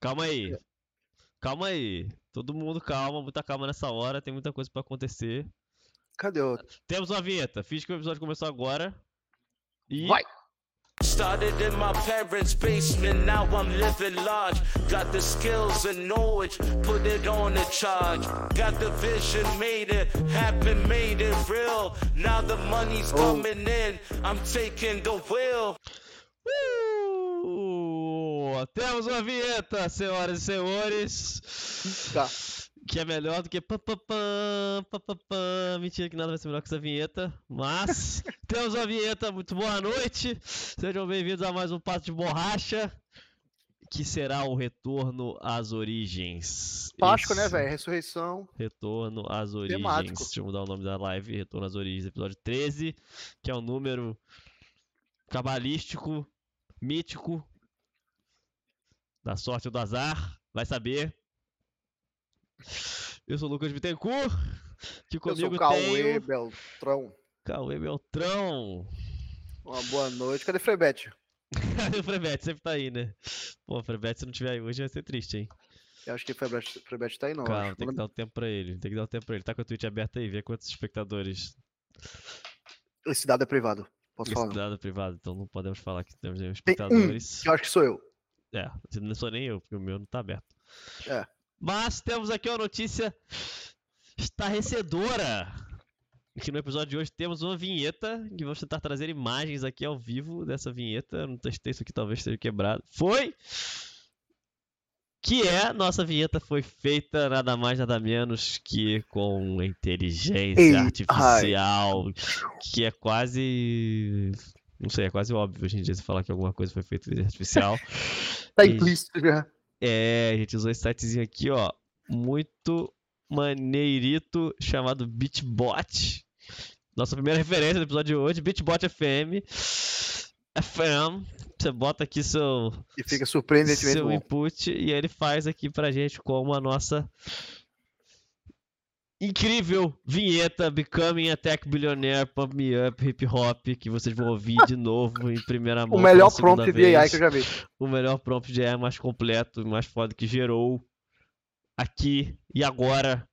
Calma aí. Calma aí. Todo mundo calma, muita calma nessa hora, tem muita coisa pra acontecer. Cadê o. Temos uma vinheta. Fiz que o episódio começou agora. E. Vai! Started in my parents' basement, now I'm living large. Got the skills and knowledge, put it on the charge. Got the vision, made it happen, made it real. Now the money's coming in, I'm taking the wheel. Temos uma vinheta, senhoras e senhores. Tá. Que é melhor do que. pam, pam, pam, pam, pam. Mentira que nada vai ser melhor que essa vinheta. Mas temos uma vinheta. Muito boa noite. Sejam bem-vindos a mais um Pato de Borracha. Que será o retorno às origens. Páscoa, né, Esse velho? Ressurreição. Retorno às origens. Temático. Deixa eu mudar o nome da live. Retorno às origens, episódio 13. Que é um número cabalístico, mítico. Da sorte ou do azar. Vai saber. Eu sou o Lucas Bittencourt. Que Eu sou comigo o Cauê tenho Beltrão. Cauê Beltrão. Uma boa noite. Cadê Frebete? o Frebete sempre tá aí, né? Pô, Frebete, se não tiver aí hoje, vai ser triste, hein? Eu acho que Frebete, Frebete tá aí, não. Calma, tem que dar um tempo pra ele. Tem que dar um tempo pra ele. Tá com a Twitch aberta aí, vê quantos espectadores. Esse dado é privado. Posso Esse falar? não. dado privado, então não podemos falar que temos nenhum Tem um, espectadores. eu acho que sou eu. É, não sou nem eu, porque o meu não tá aberto. É. Mas temos aqui uma notícia estarrecedora. Que no episódio de hoje temos uma vinheta que vamos tentar trazer imagens aqui ao vivo dessa vinheta. Eu não testei isso aqui, talvez esteja quebrado. Foi! Que é, nossa vinheta foi feita nada mais nada menos que com inteligência Ei, artificial, que é quase não sei, é quase óbvio hoje em dia você falar que alguma coisa foi feita inteligência artificial. Tá implícito já. É, a gente usou esse sitezinho aqui, ó. Muito maneirito, chamado Bitbot. Nossa primeira referência do episódio de hoje, Bitbot FM. FM. Você bota aqui seu, E fica surpreendentemente seu bom. input e ele faz aqui pra gente como a nossa incrível vinheta Becoming a Tech Billionaire Pump Me Up Hip Hop que vocês vão ouvir de novo em primeira mão. O melhor prompt de AI vez que eu já vi. o melhor prompt de AI mais completo, mais foda que gerou aqui e agora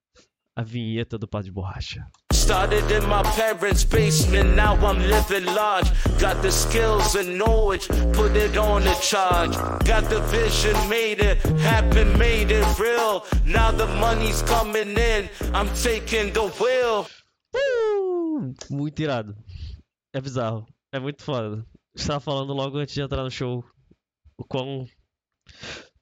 a vinheta do Pato de Borracha. Started in my parents' basement, now I'm living large. Got the skills and knowledge, put it on the charge. Got the vision, made it happen, made it real. Now the money's coming in, I'm taking the wheel. Uh, muito irado. É bizarro. É muito foda. Estava falando logo antes de entrar no show o quão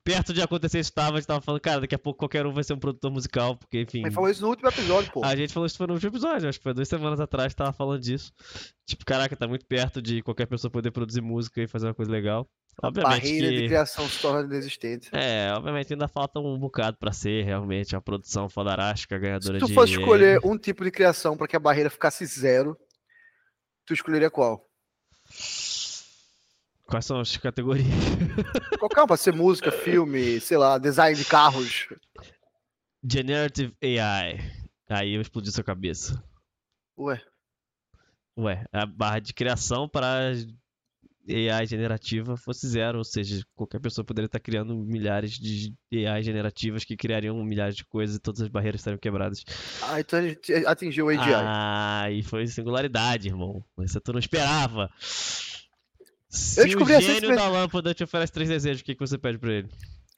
perto de acontecer isso estava. A gente tava falando, cara, daqui a pouco qualquer um vai ser um produtor musical, porque enfim. Mas falou isso no último episódio, pô. A gente falou isso foi no último episódio, acho que foi duas semanas atrás, tava falando disso. Tipo, caraca, tá muito perto de qualquer pessoa poder produzir música e fazer uma coisa legal. Obviamente Barreira de que... criação se torna inexistente. É, obviamente ainda falta um bocado pra ser realmente uma produção fodarástica, Se ganhadora tu de... fosse escolher um tipo de criação pra que a barreira ficasse zero, tu escolheria qual? Quais são as categorias? Qualquer um, pode ser música, filme, sei lá, design de carros. Generative AI. Aí eu explodi sua cabeça. Ué, Ué, a barra de criação para AI generativa fosse zero, ou seja, qualquer pessoa poderia estar criando milhares de AI generativas que criariam milhares de coisas e todas as barreiras estariam quebradas. ah, então a gente atingiu o AGI. Ah, e foi singularidade, irmão. Isso tu não esperava. Se descobri o assim, gênio mas- da lâmpada te oferece três desejos, o que, que você pede pra ele?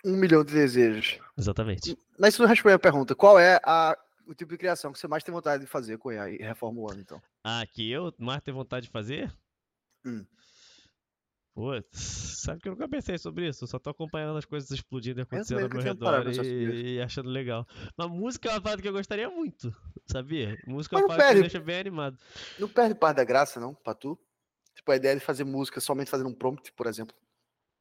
Um milhão de desejos. Exatamente. Mas isso não responde a pergunta. Qual é a- o tipo de criação que você mais tem vontade de fazer com AI reformulando, então? Ah, que eu mais tenho vontade de fazer? Hum. Putz, sabe que eu nunca pensei sobre isso. Eu só tô acompanhando as coisas explodindo e acontecendo ao meu redor e, e achando legal. Mas música é uma parada que eu gostaria muito, sabia? Música é uma não parada que me perde. deixa bem animado. Não perde parte da graça, não, pra tu? Tipo, a ideia de fazer música somente fazendo um prompt, por exemplo.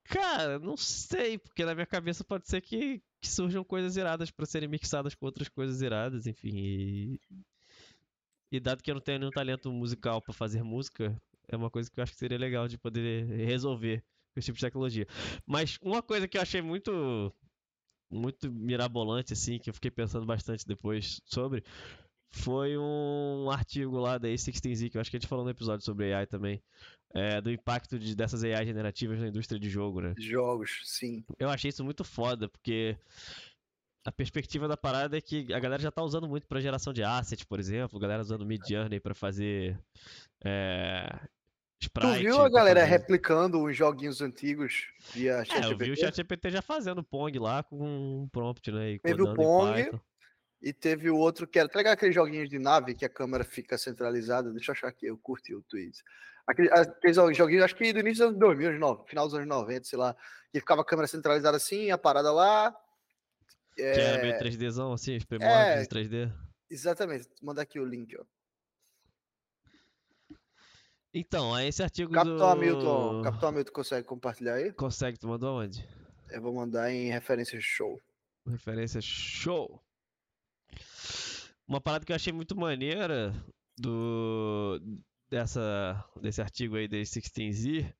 Cara, não sei, porque na minha cabeça pode ser que, que surjam coisas iradas pra serem mixadas com outras coisas iradas, enfim. E, e dado que eu não tenho nenhum talento musical pra fazer música, é uma coisa que eu acho que seria legal de poder resolver com esse tipo de tecnologia. Mas uma coisa que eu achei muito muito mirabolante assim, que eu fiquei pensando bastante depois sobre, foi um artigo lá da A16Z, que eu acho que a gente falou no episódio sobre AI também, é, do impacto de, dessas AI generativas na indústria de jogo, né? Jogos, sim. Eu achei isso muito foda, porque a perspectiva da parada é que a galera já tá usando muito pra geração de assets, por exemplo, a galera usando Midjourney pra fazer é, sprite. Tu viu a galera fazer- replicando os joguinhos antigos via É, eu vi o ChatGPT? ChatGPT já fazendo Pong lá com um prompt, né? E Teve o Pong, Python. E teve o outro que era. Tá ligado aqueles joguinhos de nave que a câmera fica centralizada? Deixa eu achar aqui, eu curti o tweet. Aquele- Aqueles joguinhos, acho que do início dos anos 2000, anos no- final dos anos 90, sei lá. Que ficava a câmera centralizada assim, a parada lá. Que era É, meio 3Dzão, assim, os primórdios é. em 3D. Exatamente, vou mandar aqui o link, ó. Então, aí esse artigo Capitão do... Hamilton, Capitão Hamilton consegue compartilhar aí? Consegue, tu mandou onde? Eu vou mandar em referências show. Referência show. Uma parada que eu achei muito maneira do dessa desse artigo aí da 16Z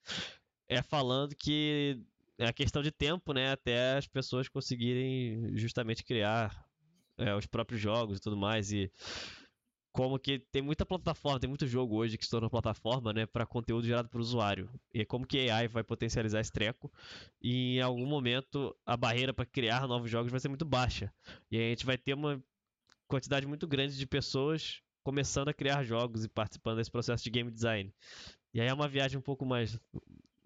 é falando que é a questão de tempo, né, até as pessoas conseguirem justamente criar é, os próprios jogos e tudo mais e como que tem muita plataforma, tem muito jogo hoje que se tornou plataforma, né, para conteúdo gerado por usuário. E como que a AI vai potencializar esse treco e em algum momento a barreira para criar novos jogos vai ser muito baixa. E a gente vai ter uma quantidade muito grande de pessoas começando a criar jogos e participando desse processo de game design. E aí é uma viagem um pouco mais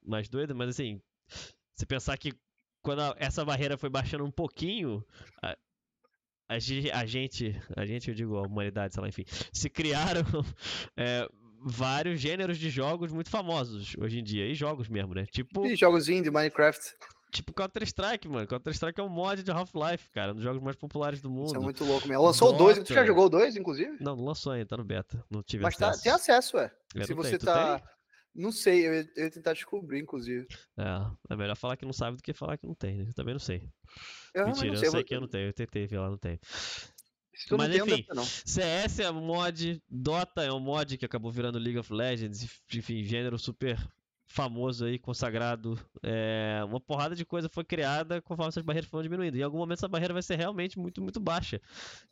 mais doida, mas assim, se pensar que quando a- essa barreira foi baixando um pouquinho, a, a, a gente, a gente, eu digo a humanidade, sei lá, enfim, se criaram é, vários gêneros de jogos muito famosos hoje em dia, e jogos mesmo, né? Tipo, E jogos indie, Minecraft. Tipo Counter-Strike, mano. Counter-Strike é um mod de Half-Life, cara, um dos jogos mais populares do Isso mundo. é muito louco mesmo. Lançou o 2, tu já jogou o 2, inclusive? Não, não lançou ainda, tá no beta. Não tive Mas tá, acesso. tem acesso, ué. Eu Se você tá. tem? Não sei, eu ia, eu ia tentar descobrir, inclusive. É, é melhor falar que não sabe do que falar que não tem, né? Eu também não sei. Eu Mentira, não eu sei. sei vou- que eu não tenho. Eu tentei ver lá, não tem. Mas enfim, não. CS é um mod, Dota é um mod que acabou virando League of Legends, enfim, gênero super famoso aí, consagrado. É, uma porrada de coisa foi criada conforme essas barreiras foram diminuindo. Em algum momento essa barreira vai ser realmente muito, muito baixa.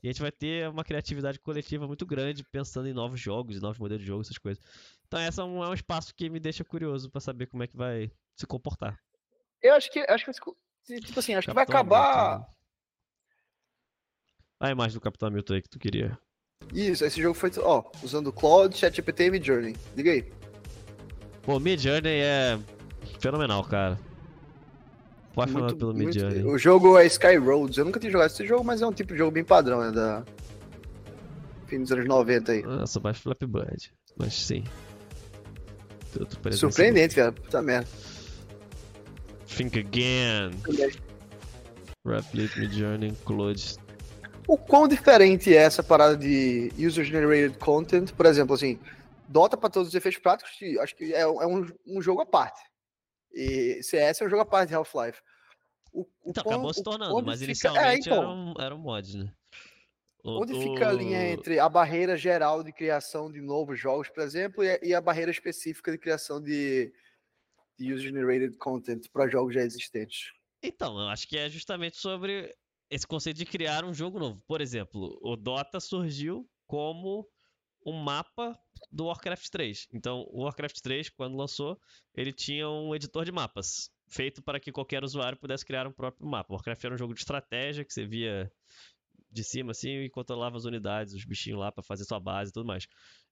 E a gente vai ter uma criatividade coletiva muito grande pensando em novos jogos, em novos modelos de jogo, essas coisas. Então essa é um, é um espaço que me deixa curioso pra saber como é que vai se comportar. Eu acho que. Acho que tipo assim, acho que vai Capitão acabar. Hamilton. A imagem do Capitão Hamilton aí que tu queria. Isso, esse jogo foi. Ó, usando o Cloud, ChatGPT e Midjourney. Liga aí. Pô, Midjourney é fenomenal, cara. Apaixonado pelo muito- Midjourney. O jogo é Sky Roads. Eu nunca tinha jogado esse jogo, mas é um tipo de jogo bem padrão, né? Da. Fim dos anos 90 aí. Ah, sou mais Flappy Bird, mas sim. Surpreendente, cara. Puta merda. Think Again. Replicate Midjourney Include. O quão diferente é essa parada de user-generated content? Por exemplo, assim, Dota, para todos os efeitos práticos, acho que é, um- é um, um jogo à parte. E CS é um jogo à parte de Half-Life. Então, quão- acabou se tornando, mas fica- inicialmente é, então, era, um, era um mod, né? O- Onde fica a linha entre a barreira geral de criação de novos jogos, por exemplo, e a, e a barreira específica de criação de, de user-generated content para jogos já existentes? Então, eu acho que é justamente sobre esse conceito de criar um jogo novo. Por exemplo, o Dota surgiu como um mapa do Warcraft 3. Então, o Warcraft 3, quando lançou, ele tinha um editor de mapas, feito para que qualquer usuário pudesse criar um próprio mapa. Warcraft era um jogo de estratégia que você via de cima assim e controlava as unidades, os bichinhos lá para fazer sua base e tudo mais.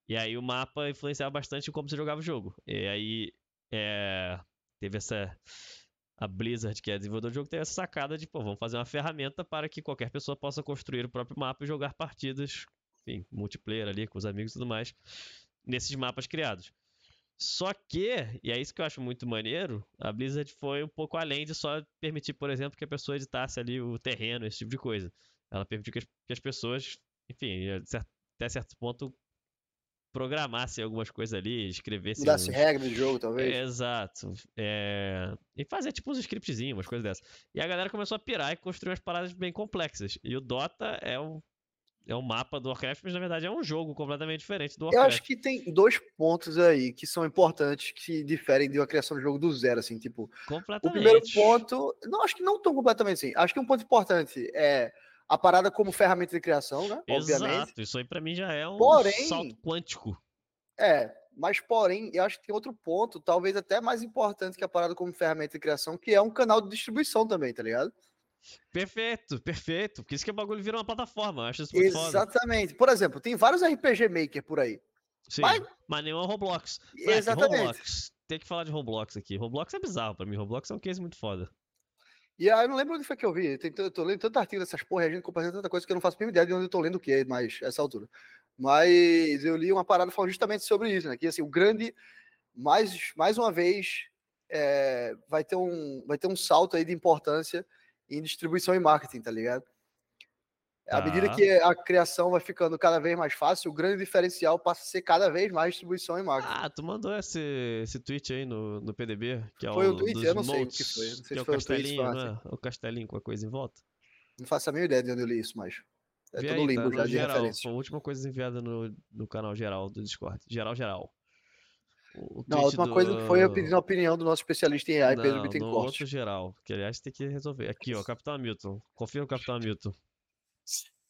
E aí o mapa influenciava bastante como você jogava o jogo. E aí é, teve essa a Blizzard, que é desenvolvedor do jogo, teve essa sacada de, pô, vamos fazer uma ferramenta para que qualquer pessoa possa construir o próprio mapa e jogar partidas, enfim, multiplayer ali com os amigos e tudo mais, nesses mapas criados. Só que, e é isso que eu acho muito maneiro, a Blizzard foi um pouco além de só permitir, por exemplo, que a pessoa editasse ali o terreno, esse tipo de coisa. Ela permitiu que as, que as pessoas, enfim, até certo ponto, programassem algumas coisas ali, escrevessem. Mudasse uns- regra de jogo, talvez? Exato. É, E fazer tipo uns scriptzinhos, umas coisas dessas. E a galera começou a pirar e construir umas paradas bem complexas. E o Dota é um, é um mapa do Warcraft, mas na verdade é um jogo completamente diferente do Eu Warcraft. acho que tem dois pontos aí que são importantes, que diferem de uma criação de jogo do zero, assim, tipo, o Completamente. primeiro ponto, não, acho que não tão completamente assim, acho que um ponto importante é a parada como ferramenta de criação, né? Obviamente. Exato, isso aí pra mim já é um Porém- salto quântico. É, mas porém, eu acho que tem outro ponto, talvez até mais importante que a parada como ferramenta de criação, que é um canal de distribuição também, tá ligado? Perfeito, perfeito. Porque isso que o bagulho vira uma plataforma. Eu acho isso muito foda. Exatamente. Por exemplo, tem vários RPG Maker por aí. Sim, Mas- mas nenhum é Roblox. Exatamente. Roblox. Tem que falar de Roblox aqui. Roblox é bizarro pra mim. Roblox é um case muito foda. E aí eu não lembro onde foi que eu vi. Eu tô lendo tanto artigo dessas porra, e a gente compartilha tanta coisa que eu não faço a ideia de onde eu tô lendo o que mais essa altura. Mas eu li uma parada falando justamente sobre isso, né? Que assim, o grande, mais, mais uma vez, é, vai, ter um, vai ter um salto aí de importância em distribuição e marketing, tá ligado? À medida Tá. que a criação vai ficando cada vez mais fácil, o grande diferencial passa a ser cada vez mais distribuição e marketing. Ah, tu mandou esse, esse tweet aí no, no PDB, que é Foi o um tweet? dos Eu não sei o que foi, não sei que se é o foi tweet, castelinho, foi não é? O castelinho com a coisa em volta. Não faço a mínima ideia de onde eu li isso, mas é Vê todo aí, limbo tá já de geral. referência. Foi a última coisa enviada no, no canal geral do Discord. Geral, geral. O, Não, a última coisa que foi eu do- pedindo a opinião do nosso especialista em AI, Pedro Não, no Bittencourt. outro geral, que aliás tem que resolver. Aqui, ó, Capitão Hamilton. Confia no Capitão Hamilton.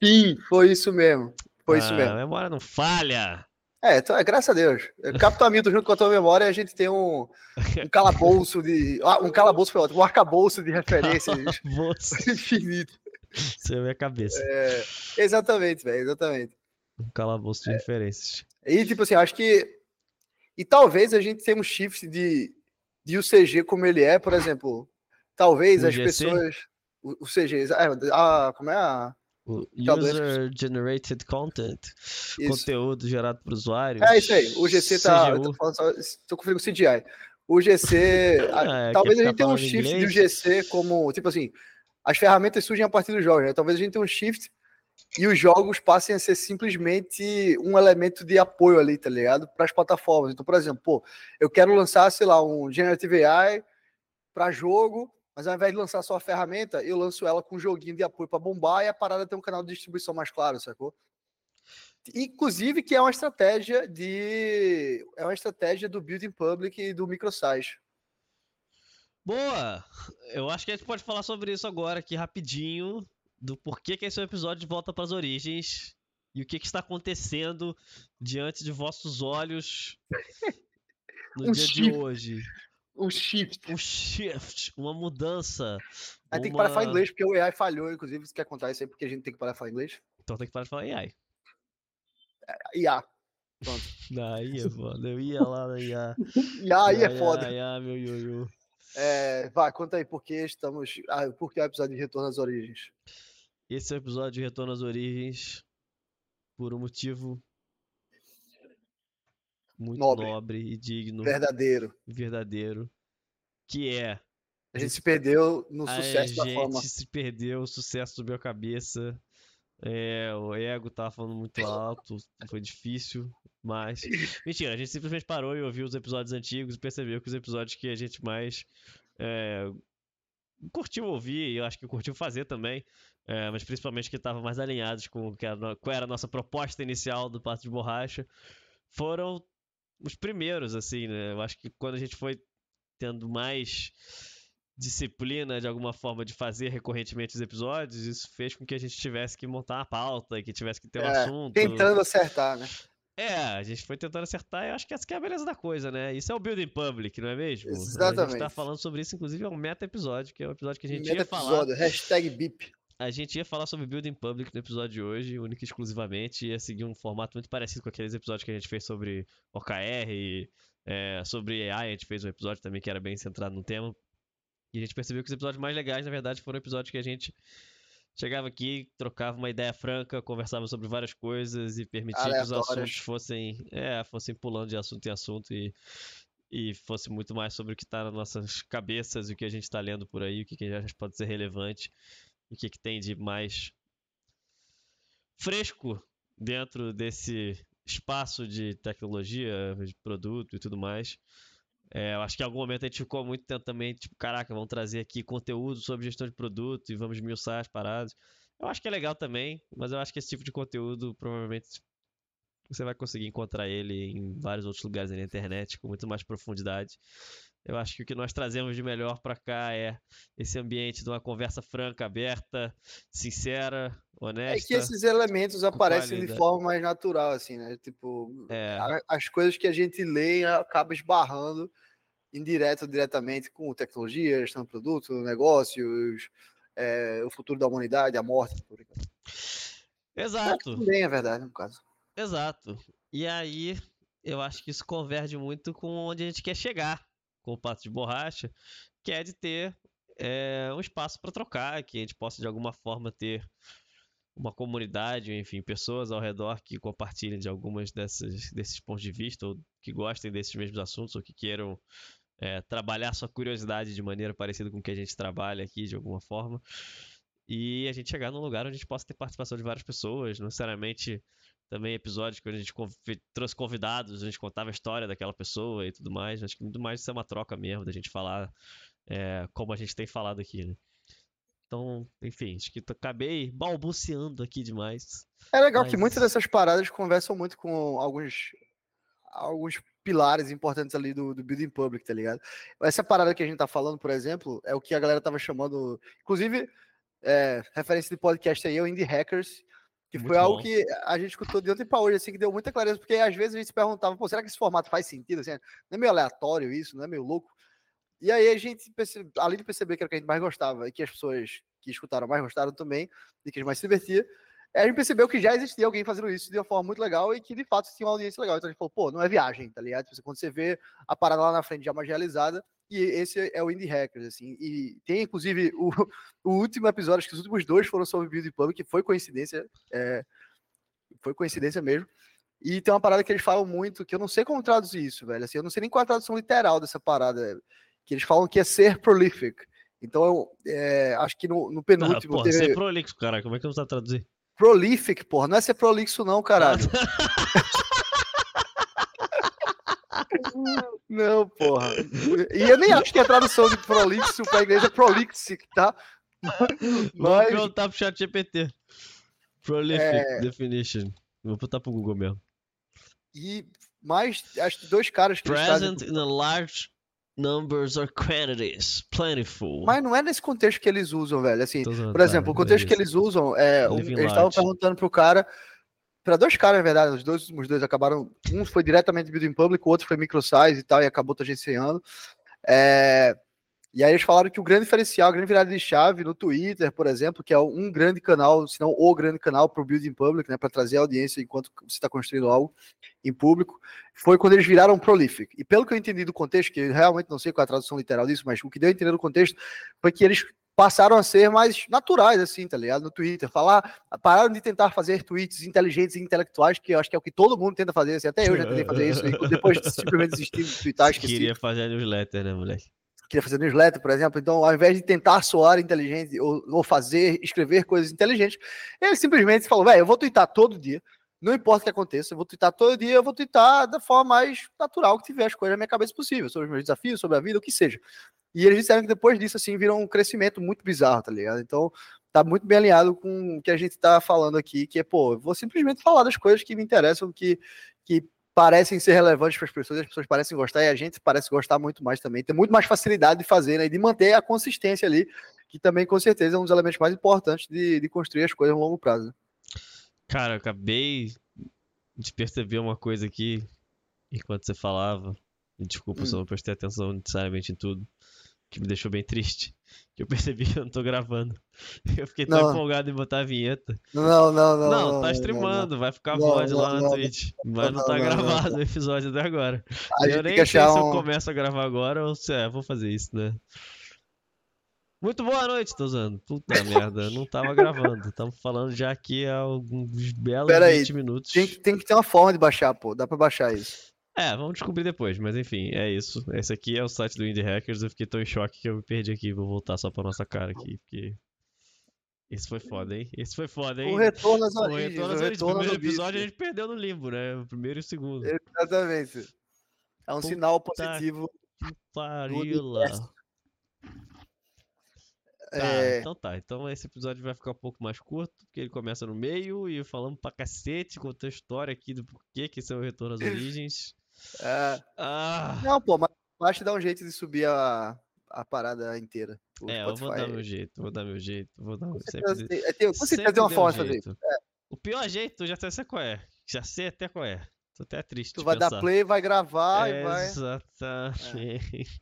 Sim, foi isso mesmo. Foi isso Ah, mesmo. A memória não falha. É, então, é, graças a Deus. Capitão Hamilton junto com a tua memória, a gente tem um, um calabouço de. Ah, um calabouço foi ótimo, um arcabouço de referências infinito. você é minha cabeça. É, exatamente, velho, exatamente. Um calabouço de referências. E, tipo assim, acho que. E talvez a gente tenha um shift de, de UCG como ele é, por exemplo. Talvez O as GC? pessoas. O, o CG. É, a, como é a. O User Generated Content. Isso. Conteúdo gerado por usuários. É isso aí. O GC tá. eu CGU. Tô, conferindo o CGI. O GC. a- É, talvez a gente tenha um shift do inglês? GC como. Tipo assim. As ferramentas surgem a partir dos jogos, né? Talvez a gente tenha um shift e os jogos passem a ser simplesmente um elemento de apoio ali, tá ligado? Para as plataformas. Então, por exemplo, pô, eu quero lançar, sei lá, um Generative AI para jogo, mas ao invés de lançar só a ferramenta, eu lanço ela com um joguinho de apoio para bombar e a parada tem um canal de distribuição mais claro, sacou? Inclusive que é uma estratégia de é uma estratégia do building public e do microsite. Boa! Eu acho que a gente pode falar sobre isso agora aqui rapidinho. Do porquê que esse é o episódio de Volta para as Origens. E o que, que está acontecendo diante de vossos olhos no Um dia de shift. hoje. Um shift. Um shift, uma mudança. Aí tem que parar de falar uma- inglês porque o AI falhou, inclusive, você quer contar isso aí porque a gente tem que parar de falar inglês? Então tem que parar de falar AI. IA. Aí é foda. Eu ia lá na IA. IA aí é foda. Ai, meu ioiô. É, vai, conta aí por que estamos. Ah, por que é o episódio de Retorno às Origens? Esse é o episódio de Retorno às Origens por um motivo muito Nobre. nobre e digno, Verdadeiro. verdadeiro, que é A gente se perdeu no a sucesso da gente fama. se perdeu o sucesso do meu cabeça. É, o ego tava falando muito alto, foi difícil, mas mentira, a gente simplesmente parou e ouviu os episódios antigos e percebeu que os episódios que a gente mais é, curtiu ouvir, e eu acho que curtiu fazer também, é, mas principalmente que estavam mais alinhados com o que era, qual era a nossa proposta inicial do Pato de Borracha, foram os primeiros, assim, né? Eu acho que quando a gente foi tendo mais disciplina de alguma forma de fazer recorrentemente os episódios, isso fez com que a gente tivesse que montar uma pauta, que tivesse que ter um É, assunto. Tentando acertar, né? É, a gente foi tentando acertar e eu acho que essa que é a beleza da coisa, né? Isso é o Building Public, não é mesmo? A gente tá Exatamente. falando sobre isso, inclusive, é um meta episódio, que é um episódio que a gente Meta ia falar. hashtag BIP. A gente ia falar sobre Building Public no episódio de hoje, única e exclusivamente, ia seguir um formato muito parecido com aqueles episódios que a gente fez sobre OKR, e, é, sobre AI, a gente fez um episódio também que era bem centrado no tema. E a gente percebeu que os episódios mais legais, na verdade, foram episódios que a gente chegava aqui, trocava uma ideia franca, conversava sobre várias coisas e permitia que os assuntos fossem, é, fossem pulando de assunto em assunto e, e fosse muito mais sobre o que está nas nossas cabeças, o que a gente está lendo por aí, o que, que a gente acha que pode ser relevante, o que, que tem de mais fresco dentro desse espaço de tecnologia, de produto e tudo mais. É, eu acho que em algum momento a gente ficou muito tempo também, tipo, caraca, vamos trazer aqui conteúdo sobre gestão de produto e vamos esmiuçar as paradas. Eu acho que é legal também, mas eu acho que esse tipo de conteúdo provavelmente você vai conseguir encontrar ele em vários outros lugares na internet com muito mais profundidade. Eu acho que o que nós trazemos de melhor pra cá é esse ambiente de uma conversa franca, aberta, sincera, É honesta. que esses elementos aparecem de forma mais natural, assim, né? Tipo, É. as coisas que a gente lê acaba esbarrando indireto ou diretamente com tecnologia, gestão de produto, negócios, é, o futuro da humanidade, a morte. por. Exato. Também é verdade, no caso. Exato. E aí, eu acho que isso converge muito com onde a gente quer chegar com o Pato de Borracha, que é de ter é, um espaço para trocar, que a gente possa de alguma forma ter uma comunidade, enfim, pessoas ao redor que compartilhem de algumas dessas, desses pontos de vista, ou que gostem desses mesmos assuntos, ou que queiram é, trabalhar sua curiosidade de maneira parecida com o que a gente trabalha aqui, de alguma forma. E a gente chegar num lugar onde a gente possa ter participação de várias pessoas, não necessariamente também episódios que a gente trouxe convidados, a gente contava a história daquela pessoa e tudo mais. Acho que muito mais isso é uma troca mesmo, da gente falar é, como a gente tem falado aqui, né? Então, enfim, acho que acabei balbuciando aqui demais. É legal que Mas- muitas dessas paradas conversam muito com alguns alguns pilares importantes ali do, do building public, tá ligado? Essa parada que a gente tá falando, por exemplo, é o que a galera tava chamando, inclusive, é, referência de podcast aí, é o Indie Hackers, que Muito foi algo bom. que a gente escutou de ontem para hoje, assim, que deu muita clareza, porque às vezes a gente se perguntava, pô, será que esse formato faz sentido? Assim, não é meio aleatório isso, não é meio louco? E aí a gente, percebe, além de perceber que era o que a gente mais gostava e que as pessoas que escutaram mais gostaram também, e que a gente mais se divertia, é, a gente percebeu que já existia alguém fazendo isso de uma forma muito legal e que de fato tinha uma audiência legal. Então a gente falou, pô, não é viagem, tá ligado? Tipo, Quando você vê a parada lá na frente já mais realizada, e esse é o Indie Hackers, assim. E tem, inclusive, o, o último episódio, acho que os últimos dois foram sobre Build Public, que foi coincidência, é, foi coincidência mesmo. E tem uma parada que eles falam muito, que eu não sei como traduzir isso, velho. Assim, eu não sei nem qual a tradução literal dessa parada, que eles falam que é ser prolific. Então, eu, é, acho que no, no Ah, penúltimo porra, teve é prolixo, cara. Como é que eu vou traduzir? prolific, porra. Não é ser prolixo, não, caralho. Não, porra. E eu nem acho que a tradução de prolixo inglês é prolixic, tá? Mas, perguntar pro chat GPT. Prolific É. definition. Vou botar pro Google mesmo. e mais, acho que dois caras que Present in a large numbers or quantities. Plentiful. Mas não é nesse contexto que eles usam, velho. Assim, por tá, exemplo, o não é contexto que eles usam é. um- eles estavam perguntando pro cara. Para dois caras, na verdade, os dois últimos dois acabaram. Um foi diretamente building public, o outro foi microsize e tal, e acabou tangenciando. É, e aí eles falaram que o grande diferencial, a grande virada de chave no Twitter, por exemplo, que é um grande canal, se não o grande canal para o building public, né, para trazer audiência enquanto você está construindo algo em público, foi quando eles viraram prolific. E pelo que eu entendi do contexto, que eu realmente não sei qual é a tradução literal disso, mas o que deu a entender do contexto foi que eles passaram a ser mais naturais, assim, tá ligado? No Twitter. Falar, pararam de tentar fazer tweets inteligentes e intelectuais, que eu acho que é o que todo mundo tenta fazer, assim, até eu já tentei fazer isso, e depois simplesmente desistir de twittar, esqueci Queria fazer newsletter, né, moleque? queria fazer newsletter, por exemplo. Então, ao invés de tentar soar inteligente ou, ou fazer, escrever coisas inteligentes, ele simplesmente falou: velho, eu vou twittar todo dia. Não importa o que aconteça, eu vou twittar todo dia, eu vou twittar da forma mais natural que tiver as coisas na minha cabeça possível, sobre os meus desafios, sobre a vida, o que seja. E eles disseram que depois disso, assim, viram um crescimento muito bizarro, tá ligado? Então, tá muito bem alinhado com o que a gente tá falando aqui, que é, pô, eu vou simplesmente falar das coisas que me interessam, que, que parecem ser relevantes para as pessoas, as pessoas parecem gostar e a gente parece gostar muito mais também. Tem muito mais facilidade de fazer, né? E de manter a consistência ali, que também com certeza é um dos elementos mais importantes de, de construir as coisas a longo prazo. Cara, eu acabei de perceber uma coisa aqui enquanto você falava. Desculpa se eu Hum. não prestei atenção necessariamente em tudo. Que me deixou bem triste. Que eu percebi que eu não tô gravando. Eu fiquei tão Não. empolgado em botar a vinheta. Não, não, não. Não, tá não, streamando, vai ficar Não, VOD lá não, na não, Twitch. Mas não não, tá não, não, gravado o episódio até agora. A eu nem sei achar se eu um. começo a gravar agora ou se é, vou fazer isso, né? Muito boa noite, tô usando. Puta merda, não tava gravando. Estamos falando já aqui há alguns belos Pera aí, 20 minutos. Tem, que- tem que ter uma forma de baixar, pô. Dá pra baixar isso. É, vamos descobrir depois, mas enfim, é isso. Esse aqui é o site do Indie Hackers. Eu fiquei tão em choque que eu me perdi aqui. Vou voltar só pra nossa cara aqui, porque. Esse foi foda, hein? Esse foi foda, hein? O retorno às O origens. retorno O às origens. O retorno primeiro episódio a gente perdeu no limbo, né? O primeiro e o segundo. Exatamente. É um Puta sinal positivo. Parila. Tá, É, então tá. Então esse episódio vai ficar um pouco mais curto, porque ele começa no meio e falamos pra cacete, contou a história aqui do porquê que esse é o retorno às origens. É. Ah, Não, pô, mas Basta dar um jeito de subir a, a parada inteira. É, eu vou dar Spotify. meu jeito, vou dar meu jeito, vou dar certeza tem- é, tem- sempre tem uma forma de fazer isso. jeito. O pior jeito, eu já sei qual é. Já sei até qual é. Tô até triste. Tu vai dar pensar. play, vai gravar e vai. Exatamente.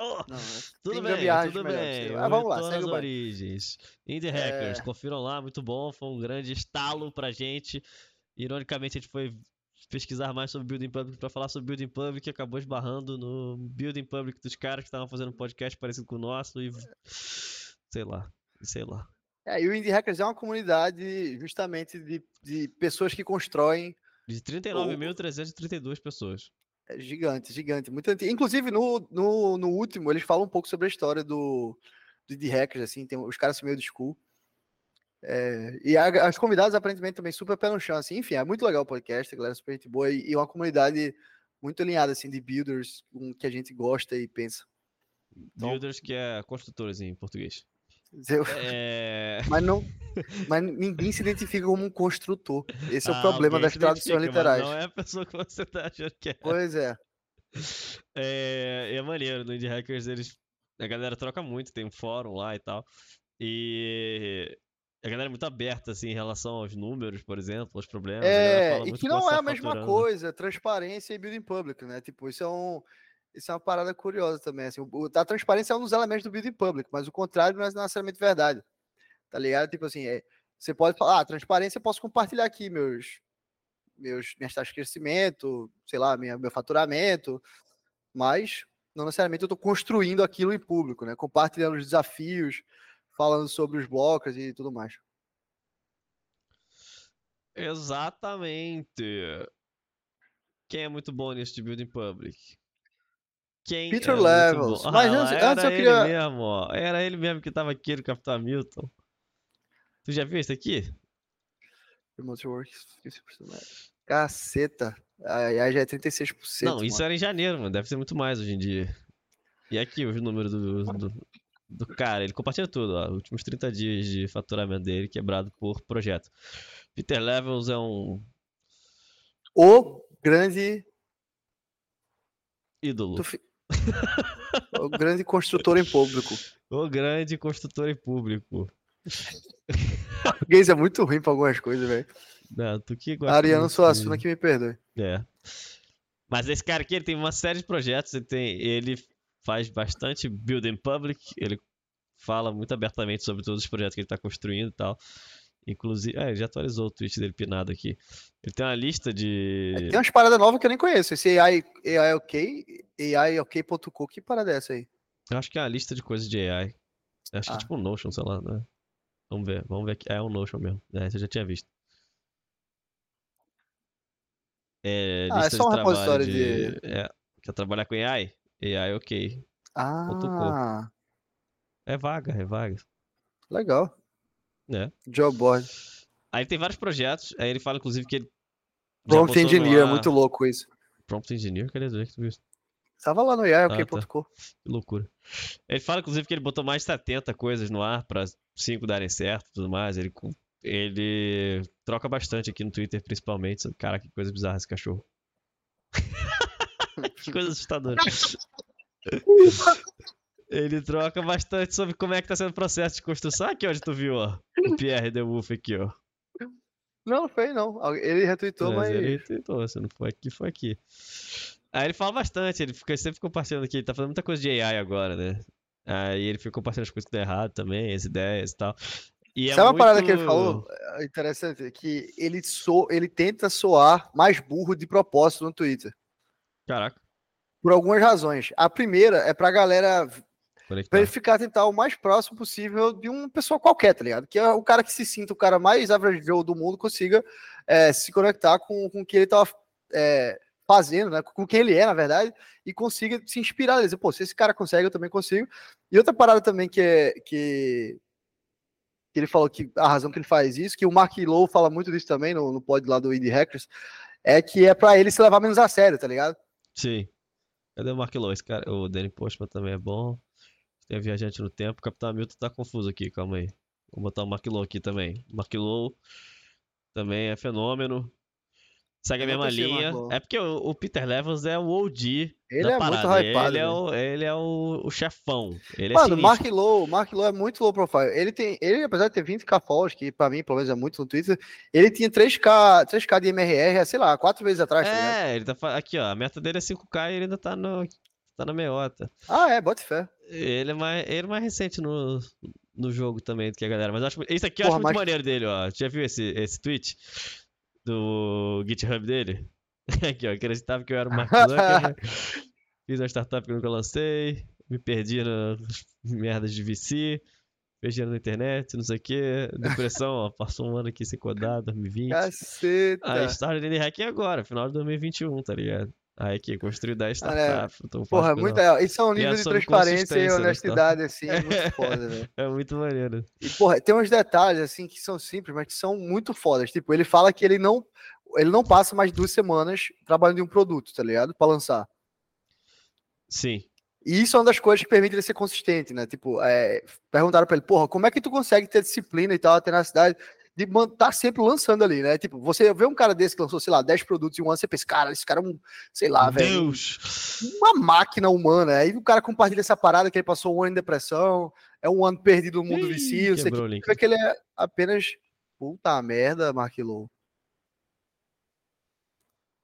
Oh, Não, é- tudo bem, tudo bem. Ah, vamos lá, segue o origens. Indie É. Hackers, confiram lá, muito bom. Foi um grande estalo pra gente. Ironicamente, a gente foi pesquisar mais sobre Building Public pra falar sobre Building Public e acabou esbarrando no Building Public dos caras que estavam fazendo um podcast parecido com o nosso e. Sei lá, sei lá. É, e o Indie Hackers é uma comunidade justamente de, de pessoas que constroem De 39.332 pessoas. é, gigante, gigante, muito antigo. Inclusive, no, no, no último, eles falam um pouco sobre a história do, do Indie Hackers, assim, tem, os caras meio de school. É, e a- as convidadas, aparentemente, também super pé no chão, assim, enfim, é muito legal o podcast, a galera é super gente boa e, e uma comunidade muito alinhada, assim, de builders, com que a gente gosta e pensa. Então- Builders, que é construtores em português. Eu- É. mas não, mas ninguém se identifica como um construtor. Esse é o Ah, problema das traduções literais. Não é a pessoa que você tá achando que é. Pois é. É, é maneiro, no Indie Hackers eles. A galera troca muito, tem um fórum lá e tal. E a galera é muito aberta, assim, em relação aos números, por exemplo, aos problemas. É, e que não é a mesma faturando. coisa, transparência e building public, né? Tipo, isso é um. Isso é uma parada curiosa também. Assim, o- a transparência é um dos elementos do building public, mas o contrário não é necessariamente verdade. Tá ligado? Tipo assim, é, você pode falar, ah, transparência, eu posso compartilhar aqui meus, meus, minhas taxas de crescimento, sei lá, minha, meu faturamento, mas não necessariamente eu estou construindo aquilo em público, né? Compartilhando os desafios, falando sobre os blocos e tudo mais. Exatamente. Quem é muito bom nisso de Building Public? Quem Peter é Levels. Mas Ah, antes- antes era eu queria- ele mesmo, ó. Era ele mesmo que tava aqui no Capitão Hamilton. Tu já viu isso aqui? Remote work, 15%. Caceta. Aí aí já é 36%. Não, isso mano. era em janeiro, mano. Deve ser muito mais hoje em dia. E aqui os números do, do, do cara. Ele compartilha tudo, ó. Últimos 30 dias de faturamento dele quebrado por projeto. Peter Levels é um O grande. ídolo. fi- o grande construtor em público. O grande construtor em público. Português é muito ruim pra algumas coisas, velho. Não, tu que Ariano Suassuna que me perdoe. É. Mas esse cara aqui, ele tem uma série de projetos, ele, tem, ele faz bastante building public, ele fala muito abertamente sobre todos os projetos que ele está construindo e tal. Inclusive, é, ele já atualizou o tweet dele pinado aqui. Ele tem uma lista de. Tem umas paradas novas que eu nem conheço. Esse AI, AI OK, AIOK.com, que parada é essa aí? Eu acho que é uma lista de coisas de AI. Acho que Ah. é tipo um Notion, sei lá, né? Vamos ver, vamos ver aqui. É um Notion mesmo. É, você já tinha visto. É, Ah, é só um repositório de... de- É, quer trabalhar com AI? AI, ok. Ah, É vaga, é vaga. legal. É. Job board. Aí tem vários projetos, aí ele fala inclusive que ele. Prompt Engineer, é ar- muito louco isso. Prompt Engineer, cadê que tu viu isso? Tava lá no tá. AIOK.com. Que loucura. Ele fala inclusive que ele botou mais de 70 coisas no ar pra 5 darem certo e tudo mais. Ele, ele troca bastante aqui no Twitter, principalmente. Cara, que coisa bizarra esse cachorro. que coisa assustadora. Ele troca bastante sobre como é que tá sendo o processo de construção. Aqui onde tu viu, ó. O Pierre The Wolf aqui, ó. Não, não foi não. Ele retweetou, Mas mas. ele tentou, se não foi aqui, foi aqui. Aí ele fala bastante, ele fica sempre compartilhando aqui, ele tá falando muita coisa de AI agora, né? Aí ele fica compartilhando as coisas que dão errado também, as ideias e tal. E é Sabe uma parada que ele muito- falou? É Interessante, que ele, so, ele tenta soar mais burro de propósito no Twitter. Caraca, Por algumas razões. A primeira é pra galera Pra conectar. ele ficar tentar o mais próximo possível de uma pessoa qualquer, tá ligado? Que é o cara que se sinta o cara mais average Joe do mundo consiga é, se conectar com, com o que ele tava é, fazendo, né? Com quem ele é, na verdade, e consiga se inspirar. Dizer, pô, se esse cara consegue, eu também consigo. E outra parada também que é que, que ele falou que a razão que ele faz isso, que o Mark Lowe fala muito disso também no, no pod lá do Indie Hackers, é que é pra ele se levar menos a sério, tá ligado? Sim. Cadê o Mark Lowe? Esse cara, o Danny Postman também é bom. Tem Viajante no Tempo. O Capitão Hamilton tá confuso aqui, calma aí. Vou botar o Mark Lowe aqui também. Mark Lowe também é fenômeno. Segue a mesma linha. É porque o, o Peter Levels é o OG Ele da é muito parada. hypado. Ele é o, ele é o, o chefão. Ele é Mano, sinistro. Mark Low, Mark Low é muito low profile. Ele tem, ele apesar de ter 20k followers, que pra mim, pelo menos é muito no Twitter, ele tinha 3k, 3k de MRR, sei lá, quatro vezes atrás, tá? É, ele tá aqui, ó. A meta dele é 5k e ele ainda tá no tá na meiota. Ah, é, bote fé. Ele é mais, ele é mais recente no, no jogo também do que a galera. Mas acho, isso aqui eu Porra, acho muito mas- maneiro dele, ó. Já viu esse, esse tweet do GitHub dele? aqui, ó. Acreditava que eu era o Mark Zuckerberg. Fiz uma startup que nunca lancei. Me perdi nas merdas de VC. Dinheiro na internet, não sei o que. Depressão, ó. Passou um ano aqui sem codar, 2020. Caceta. Aí started ele hacking agora, final de 2021, tá ligado? Aí aqui, construiu 10 Ah, né? startups. então Porra, faz muito legal. Isso é um nível de transparência e né, honestidade, assim, muito foda, velho. É muito maneiro. E, porra, tem uns detalhes, assim, que são simples, mas que são muito fodas. Tipo, ele fala que ele não, ele não passa mais duas semanas trabalhando em um produto, tá ligado? Pra lançar. Sim. E isso é uma das coisas que permite ele ser consistente, né? Tipo, é, perguntaram pra ele, porra, como é que tu consegue ter disciplina e tal, tenacidade de estar sempre lançando ali, né? Tipo, você vê um cara desse que lançou, sei lá, 10 produtos em um ano, você pensa, cara, esse cara é um, sei lá, velho, Deus! uma máquina humana. Aí o cara compartilha essa parada que ele passou um ano em depressão, é um ano perdido no mundo Ih, vicio, link. Vê que ele é apenas. Puta merda, Mark Low.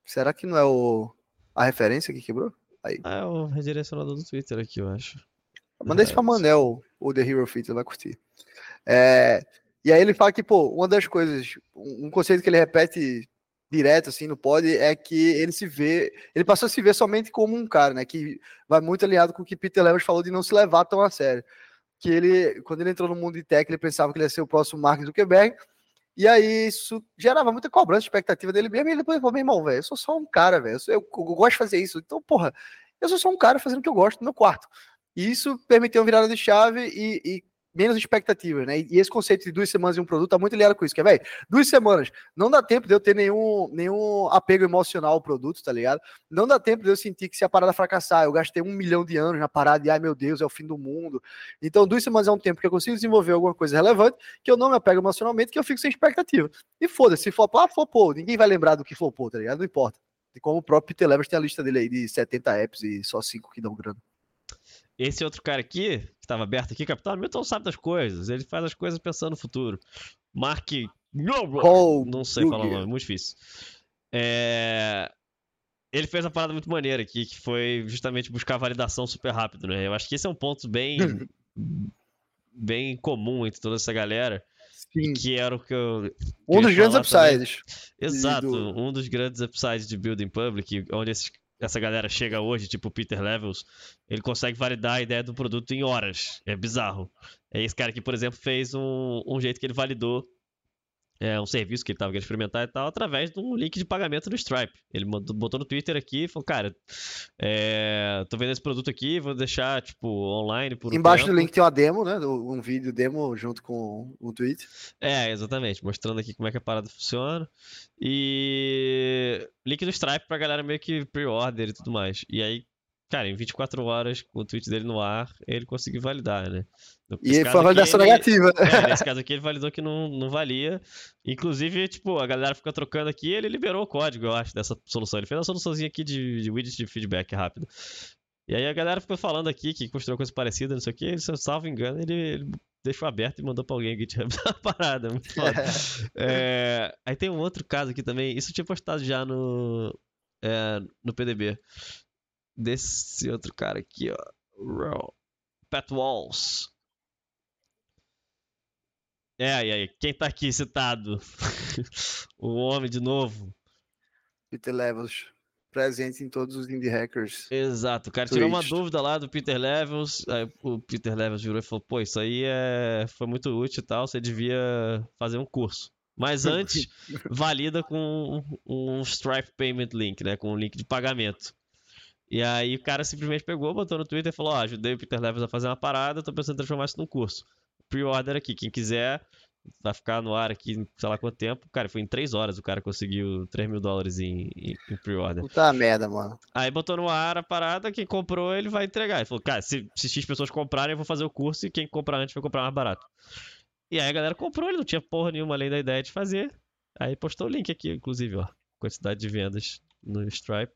Será que não é o a referência que quebrou? Ah, é o redirecionador do Twitter aqui, eu acho. Manda esse pra Manel, o The Hero Fit, ele vai curtir. É, e aí ele fala que, pô, uma das coisas, um conceito que ele repete direto, assim, no pod, é que ele se vê, ele passou a se ver somente como um cara, né, que vai muito alinhado com o que Peter Levers falou de não se levar tão a sério. Que ele, quando ele entrou no mundo de tech, ele pensava que ele ia ser o próximo Mark Zuckerberg, e aí isso gerava muita cobrança, expectativa dele mesmo, e ele depois falou, meu irmão, velho, eu sou só um cara, velho, eu, eu- gosto de fazer isso, então, porra, eu sou só um cara fazendo o que eu gosto no meu quarto. E isso permiteu uma virada de chave e, e menos expectativas, né? E, e esse conceito de duas semanas em um produto tá muito ligado com isso, que é, velho, duas semanas, não dá tempo de eu ter nenhum, nenhum apego emocional ao produto, tá ligado? Não dá tempo de eu sentir que se a parada fracassar, eu gastei um milhão de anos na parada e, ai meu Deus, é o fim do mundo. Então, duas semanas é um tempo que eu consigo desenvolver alguma coisa relevante, que eu não me apego emocionalmente, que eu fico sem expectativa. E foda-se, se flopar, flopou. Ninguém vai lembrar do que flopou, tá ligado? Não importa. E como o próprio Peter Levers tem a lista dele aí de 70 apps e só 5 que dão grana. Esse outro cara aqui, que tava aberto aqui, Capitão Milton sabe das coisas. Ele faz as coisas pensando no futuro. Mark. Paul Não sei falar o nome, muito difícil. É, Ele fez uma parada muito maneira aqui, que foi justamente buscar validação super rápido, né? Eu acho que esse é um ponto bem. bem comum entre toda essa galera. Sim. Que era o que eu. Um dos grandes upsides. Exato, do- um dos grandes upsides de Building Public, onde esses- essa galera chega hoje, tipo Peter Levels, ele consegue validar a ideia do produto em horas. É bizarro. É esse cara aqui, por exemplo, fez um, um jeito que ele validou é, um serviço que ele tava querendo experimentar e tal, através de um link de pagamento do Stripe. Ele mandou- botou no Twitter aqui e falou, cara, é, tô vendo esse produto aqui, vou deixar, tipo, online por um Embaixo do tempo. link tem uma demo, né? do- Um vídeo demo junto com o tweet. É, exatamente, mostrando aqui como é que a parada funciona. E link no Stripe pra galera meio que pre-order e tudo mais. E aí, cara, em 24 horas, com o tweet dele no ar, ele conseguiu validar, né? No- E nesse foi uma validação ele- negativa. É, nesse caso aqui ele validou que não, não valia. Inclusive, tipo, a galera fica trocando aqui ele liberou o código, eu acho, dessa solução. Ele fez uma soluçãozinha aqui de, de widget de feedback rápido. E aí a galera ficou falando aqui que construiu coisa parecida, não sei o que. Se eu salvo engano, ele, ele deixou aberto e mandou pra alguém o GitHub da parada. Muito foda. É, aí tem um outro caso aqui também. Isso eu tinha postado já no, é, no PDB. Desse outro cara aqui, ó. Pat Walls. É, aí, aí. Quem tá aqui citado? o homem de novo. Peter Levels. Presente em todos os indie hackers. Exato, o cara tirou uma Twitch. dúvida lá do Peter Levels, aí o Peter Levels virou e falou, pô, isso aí é... foi muito útil e tal, você devia fazer um curso. Mas antes, valida com um um Stripe Payment Link, né, com um link de pagamento. E aí o cara simplesmente pegou, botou no Twitter e falou, ó, ajudei o Peter Levels a fazer uma parada, tô pensando em transformar isso num curso. Pre-order aqui, quem quiser, vai ficar no ar aqui, sei lá quanto tempo. Cara, foi em 3 horas o cara conseguiu 3 mil dólares em, em, em pre-order. Puta merda, mano. Aí botou no ar a parada, quem comprou ele vai entregar. Ele falou, cara, se, se X pessoas comprarem, eu vou fazer o curso e quem comprar antes vai comprar mais barato. E aí a galera comprou, ele não tinha porra nenhuma além da ideia de fazer. Aí postou o link aqui, inclusive, ó. quantidade de vendas no Stripe.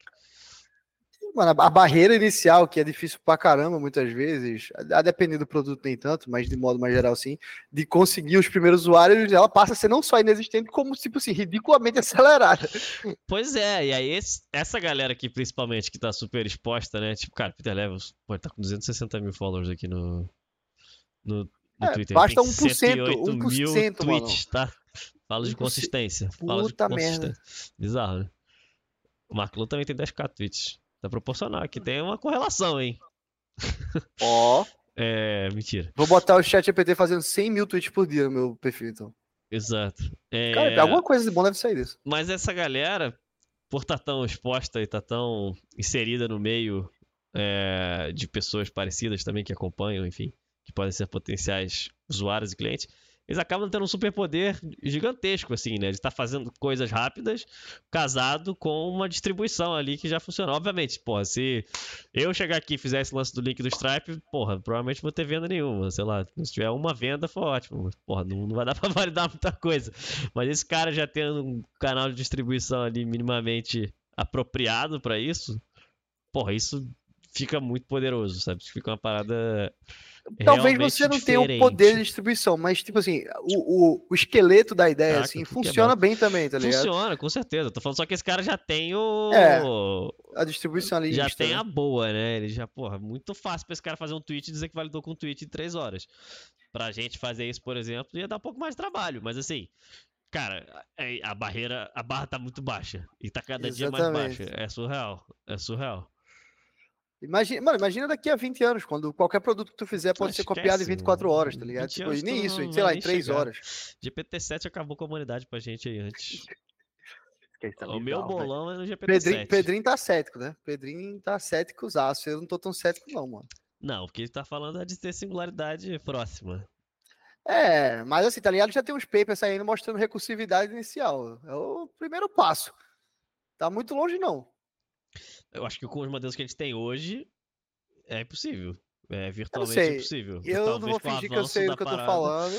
Mano, a barreira inicial, que é difícil pra caramba muitas vezes, a depender do produto nem tanto, mas de modo mais geral sim, de conseguir os primeiros usuários, ela passa a ser não só inexistente, como, tipo assim, ridiculamente acelerada. Pois é, e aí esse- essa galera aqui, principalmente, que tá super exposta, né? Tipo, cara, Peter Levels, pô, tá com 260 mil followers aqui no, no, no É, Twitter. basta Tem 1%, 108 mil 1%, mano. tweets, tá? Fala de 1%. consistência. Fala de Puta merda. consistência. Bizarro, né? O Mark Lu também tem 10k tweets. Tá proporcional aqui, tem uma correlação, hein? Ó, É, mentira. vou botar o chat GPT fazendo 100 mil tweets por dia no meu perfil, então. Exato. É, Cara, alguma coisa de bom deve sair disso. Mas essa galera, por estar tão exposta e estar tão inserida no meio é, de pessoas parecidas também que acompanham, enfim, que podem ser potenciais usuários e clientes, eles acabam tendo um superpoder gigantesco, assim, né? De estar fazendo coisas rápidas, casado com uma distribuição ali que já funciona. Obviamente, porra, se eu chegar aqui e fizer esse lance do link do Stripe, porra, provavelmente não vou ter venda nenhuma, sei lá. Se tiver uma venda, foi ótimo. Porra, não, não vai dar pra validar muita coisa. Mas esse cara já tendo um canal de distribuição ali minimamente apropriado pra isso, porra, isso fica muito poderoso, sabe? Fica uma parada. Talvez você não tenha o diferente. poder de distribuição, mas, tipo assim, o, o, o esqueleto da ideia, Caraca, assim, funciona bem também, tá ligado? Funciona, com certeza. Tô falando só que esse cara já tem o. É, A distribuição ali. já tem né? a boa, né? Ele já, porra, muito fácil pra esse cara fazer um tweet e dizer que validou com um tweet em três horas. Pra gente fazer isso, por exemplo, ia dar um pouco mais de trabalho, mas assim. Cara, a, a barreira, a barra tá muito baixa. E tá cada dia mais Exatamente. baixa. É surreal. É surreal. Imagina, mano, imagina daqui a 20 anos, quando qualquer produto que tu fizer pode ser copiado em esquece, 24 horas, tá 20 ligado? Tipo, e nem isso, sei lá, em 3 chegar. horas. GPT-7 acabou com a humanidade pra gente aí antes. tá o meu bolão é no GPT-7. Pedrinho, Pedrinho tá cético, né? Pedrinho tá cético, zaço. Eu não tô tão cético, não, mano. Não, porque ele tá falando é de ter singularidade próxima. É, mas assim, tá ligado? Já tem uns papers saindo mostrando recursividade inicial. É o primeiro passo. Tá muito longe, não. Eu acho que com os modelos que a gente tem hoje, é impossível. É virtualmente impossível. Eu não vou fingir que eu sei do que eu tô parada- falando.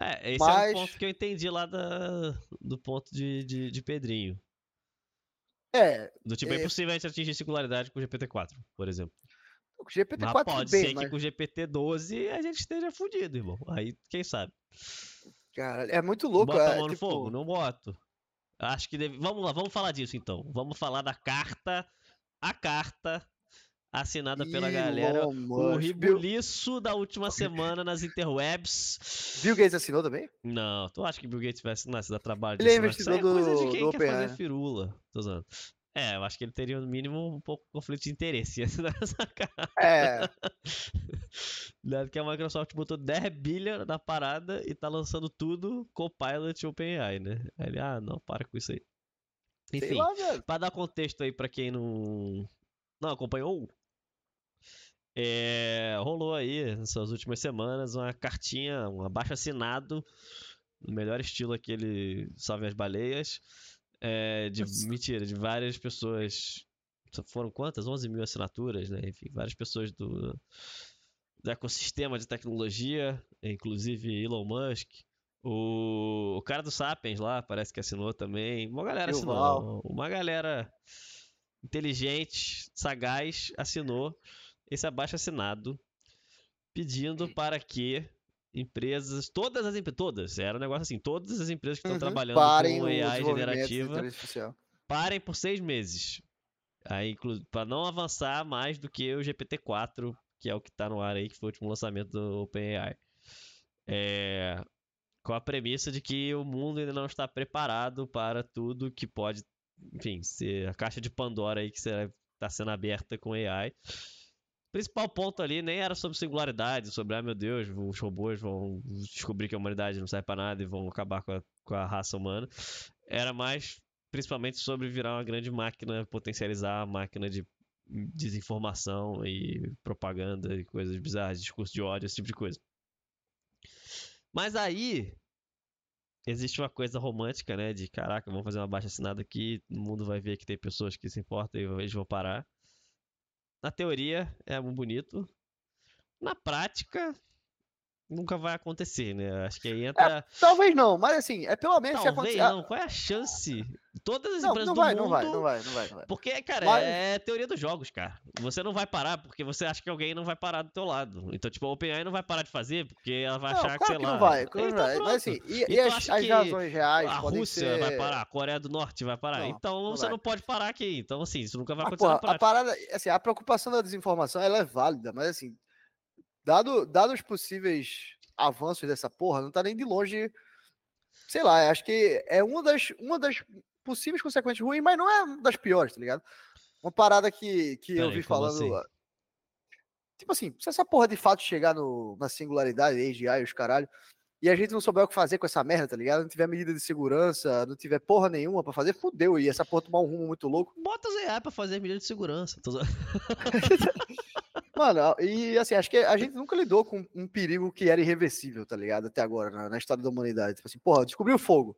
É, esse é mas- um ponto que eu entendi lá da, do ponto de, de, de Pedrinho. É, Do tipo, é É. impossível a gente atingir singularidade com o GPT-4, por exemplo. o GPT-4 Mas pode bem, ser mas, que com o GPT-12 a gente esteja fudido, irmão. Aí, quem sabe? cara, é muito louco. Bota a é, mão no tipo, fogo? Não boto. Acho que deve... Vamos lá, vamos falar disso então. Vamos falar da carta, a carta assinada pela galera. Elon O. Bill, ribuliço da última semana nas interwebs. Bill Gates assinou também? Não, tu acha que Bill Gates vai assinar se dá trabalho de Ele é? Isso aí investidor coisa de do- quem do quer fazer né? firula. Tô usando. É, eu acho que ele teria no mínimo um pouco de conflito de interesse em assinar essa carta. É, Dado que a Microsoft botou 10 bilhões na parada e tá lançando tudo Copilot e OpenAI, né? Aí ele, ah, não, para com isso aí. Enfim, lá, pra dar contexto aí pra quem não, não acompanhou, é, rolou aí nessas últimas semanas uma cartinha, um abaixo assinado, no melhor estilo aquele Salve as Baleias, é, de, Nossa. mentira, de várias pessoas, foram quantas? 11 mil assinaturas, né? Enfim, várias pessoas do, do ecossistema de tecnologia, inclusive Elon Musk, o, o cara do Sapiens lá parece que assinou também. Uma galera Yuval. assinou. Uma galera inteligente, sagaz, assinou esse abaixo assinado pedindo para que empresas, todas as empresas, todas, era um negócio assim, todas as empresas que estão Uhum, trabalhando com AI generativa parem por seis meses. Aí, para não avançar mais do que o GPT-4, que é o que tá no ar aí, que foi o último lançamento do OpenAI. É, com a premissa de que o mundo ainda não está preparado para tudo que pode, enfim, ser a caixa de Pandora aí que está sendo aberta com AI. O principal ponto ali nem era sobre singularidade, sobre, ah, meu Deus, os robôs vão descobrir que a humanidade não serve para nada e vão acabar com a, com a raça humana. Era mais principalmente sobre virar uma grande máquina, potencializar a máquina de desinformação e propaganda e coisas bizarras, discurso de ódio, esse tipo de coisa. Mas aí existe uma coisa romântica, né? De caraca, vamos fazer uma baixa assinada aqui, o mundo vai ver que tem pessoas que se importam e eles vão parar. Na teoria é muito bonito. Na prática, nunca vai acontecer, né? Acho que aí É, entra. talvez não, mas assim, é pelo menos se Talvez acontecer. não. Qual é a chance? Todas as Não, empresas não do vai, mundo. não vai, não vai, não vai, não vai. Porque, cara, Mas- é teoria dos jogos, cara. Você não vai parar porque você acha que alguém não vai parar do teu lado. Então, tipo, a OpenAI não vai parar de fazer porque ela vai Não, achar que, claro sei que lá. não vai, claro Então, vai. Mas assim, e, e Então, as, acho as que razões reais a Rússia ser... vai parar, a Coreia do Norte vai parar. Não, então não você vai. não pode parar aqui. Então, assim, isso nunca vai Ah, acontecer porra, na a parada, assim, a preocupação da desinformação ela é válida, mas assim, dado, dado os possíveis avanços dessa porra, não tá nem de longe, sei lá, acho que é uma das, uma das possíveis consequências ruins, mas não é uma das piores, tá ligado? Uma parada que, que eu Peraí, vi falando. assim? ah, Tipo assim, se essa porra de fato chegar no, na singularidade, AGI e os caralho, e a gente não souber o que fazer com essa merda, tá ligado? Não tiver medida de segurança, não tiver porra nenhuma pra fazer, fudeu. E essa porra tomar um rumo muito louco. Bota os AI pra fazer medida de segurança. Mano, e assim, acho que a gente nunca lidou com um perigo que era irreversível, tá ligado? Até agora, na, na história da humanidade. Tipo assim, porra, descobriu fogo.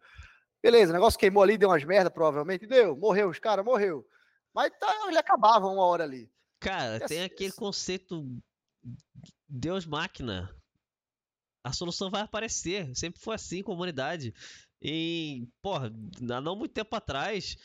Beleza, o negócio queimou ali, deu umas merda, provavelmente. Deu, morreu, os caras, morreu. Mas tá, ele acabava uma hora ali. Cara, tem aquele essa- conceito Deus máquina. A solução vai aparecer. Sempre foi assim com a humanidade. E, porra, há não muito tempo atrás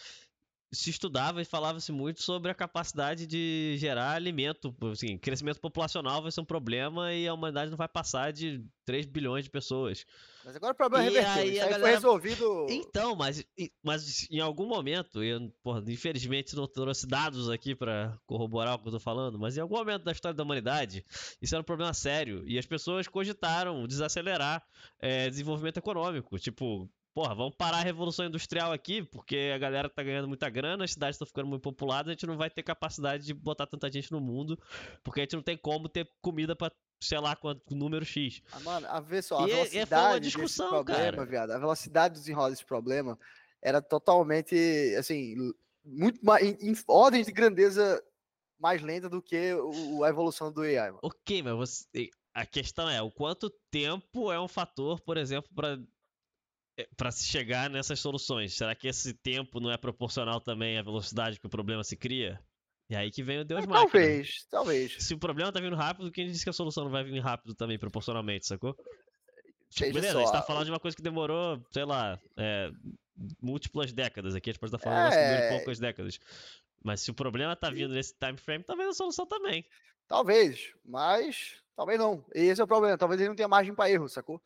se estudava e falava-se muito sobre a capacidade de gerar alimento. Assim, crescimento populacional vai ser um problema e a humanidade não vai passar de 3 bilhões de pessoas. Mas agora o problema E reverteu. aí aí galera- foi resolvido. Então, mas, mas em algum momento, eu, porra, infelizmente não trouxe dados aqui pra corroborar o que eu tô falando, mas em algum momento da história da humanidade, isso era um problema sério e as pessoas cogitaram desacelerar é, desenvolvimento econômico. Tipo, porra, vamos parar a revolução industrial aqui, porque a galera tá ganhando muita grana, as cidades estão ficando muito populadas, a gente não vai ter capacidade de botar tanta gente no mundo, porque a gente não tem como ter comida pra sei lá quanto número X. Ah, mano, a ver só, a E- foi uma velocidade discussão, desse problema, cara. viado, a velocidade de desenrolar desse problema era totalmente, assim, muito mais, em, em ordens de grandeza mais lenta do que o- a evolução do AI, mano. Ok, mas você, a questão é o quanto tempo é um fator, por exemplo, para para se chegar nessas soluções. Será que esse tempo não é proporcional também à velocidade que o problema se cria? E aí que vem o Deus É, máquina. talvez, talvez. Se o problema tá vindo rápido, quem disse que a solução não vai vir rápido também, proporcionalmente, sacou? Tipo, beleza, só, a gente tá falando de uma coisa que demorou, sei lá, é, múltiplas décadas. Aqui a gente pode estar falando de que dura É. poucas décadas. Mas se o problema tá vindo nesse time frame, talvez a solução também. Talvez, mas talvez não. E esse é o problema. Talvez ele não tenha margem para erro, sacou?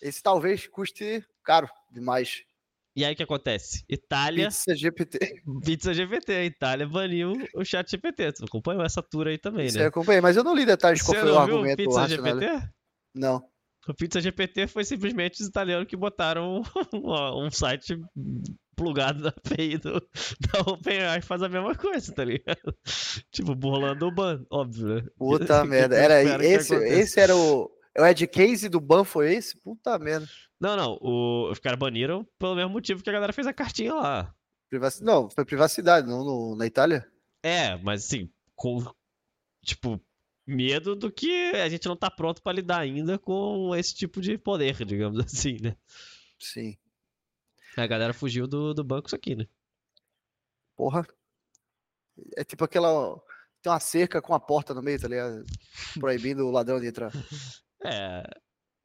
Esse talvez custe caro demais. E aí o que acontece? Itália. Pizza GPT. Pizza GPT, a Itália baniu o chat GPT. Tu acompanhou essa tour aí também, Isso né? eu acompanhei, mas eu não li detalhes qual Você foi o argumento Pizza racional. GPT? Não. O Pizza GPT foi simplesmente os italianos que botaram um, um site plugado na API do, da OpenAI faz a mesma coisa, tá ligado? Tipo, burlando o ban, óbvio, né? Puta merda. eu Era esse, esse era o. O Ed Case do ban foi esse? Puta merda. Não, não, o- os caras baniram pelo mesmo motivo que a galera fez a cartinha lá. Privaci... Não, foi privacidade, não no- na Itália? É, mas assim, com, tipo, medo do que a gente não tá pronto pra lidar ainda com esse tipo de poder, digamos assim, né? Sim. A galera fugiu do, do banco isso aqui, né? Porra. É tipo aquela. Tem uma cerca com a porta no meio, tá ligado? Proibindo o ladrão de entrar. É.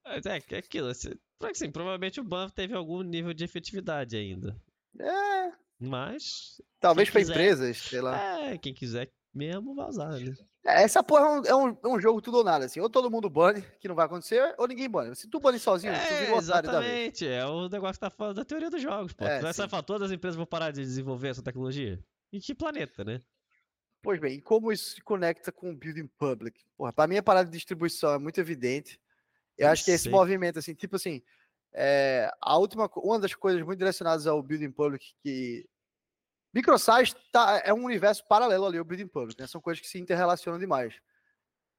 Mas é, é aquilo. Assim, assim, provavelmente o ban teve algum nível de efetividade ainda. É. Mas. Talvez pra quiser. empresas, sei lá. É, quem quiser mesmo vai usar, né? É, Essa porra é um, é um- é um jogo tudo ou nada, assim. Ou todo mundo bane, que não vai acontecer, ou ninguém bane. Se tu bane sozinho, tu É, vira da vez. exatamente. É o negócio que tá falando da teoria dos jogos, pô. É, tu vai falar, todas as empresas vão parar de desenvolver essa tecnologia? Em que planeta, né? Pois bem, e como isso se conecta com o building public? Porra, pra mim a parada de distribuição é muito evidente. Eu Eu acho que esse sei. movimento, assim, tipo assim, é, a última, uma das coisas muito direcionadas ao building public que microsites tá, é um universo paralelo ali ao building public, né? São coisas que se interrelacionam demais.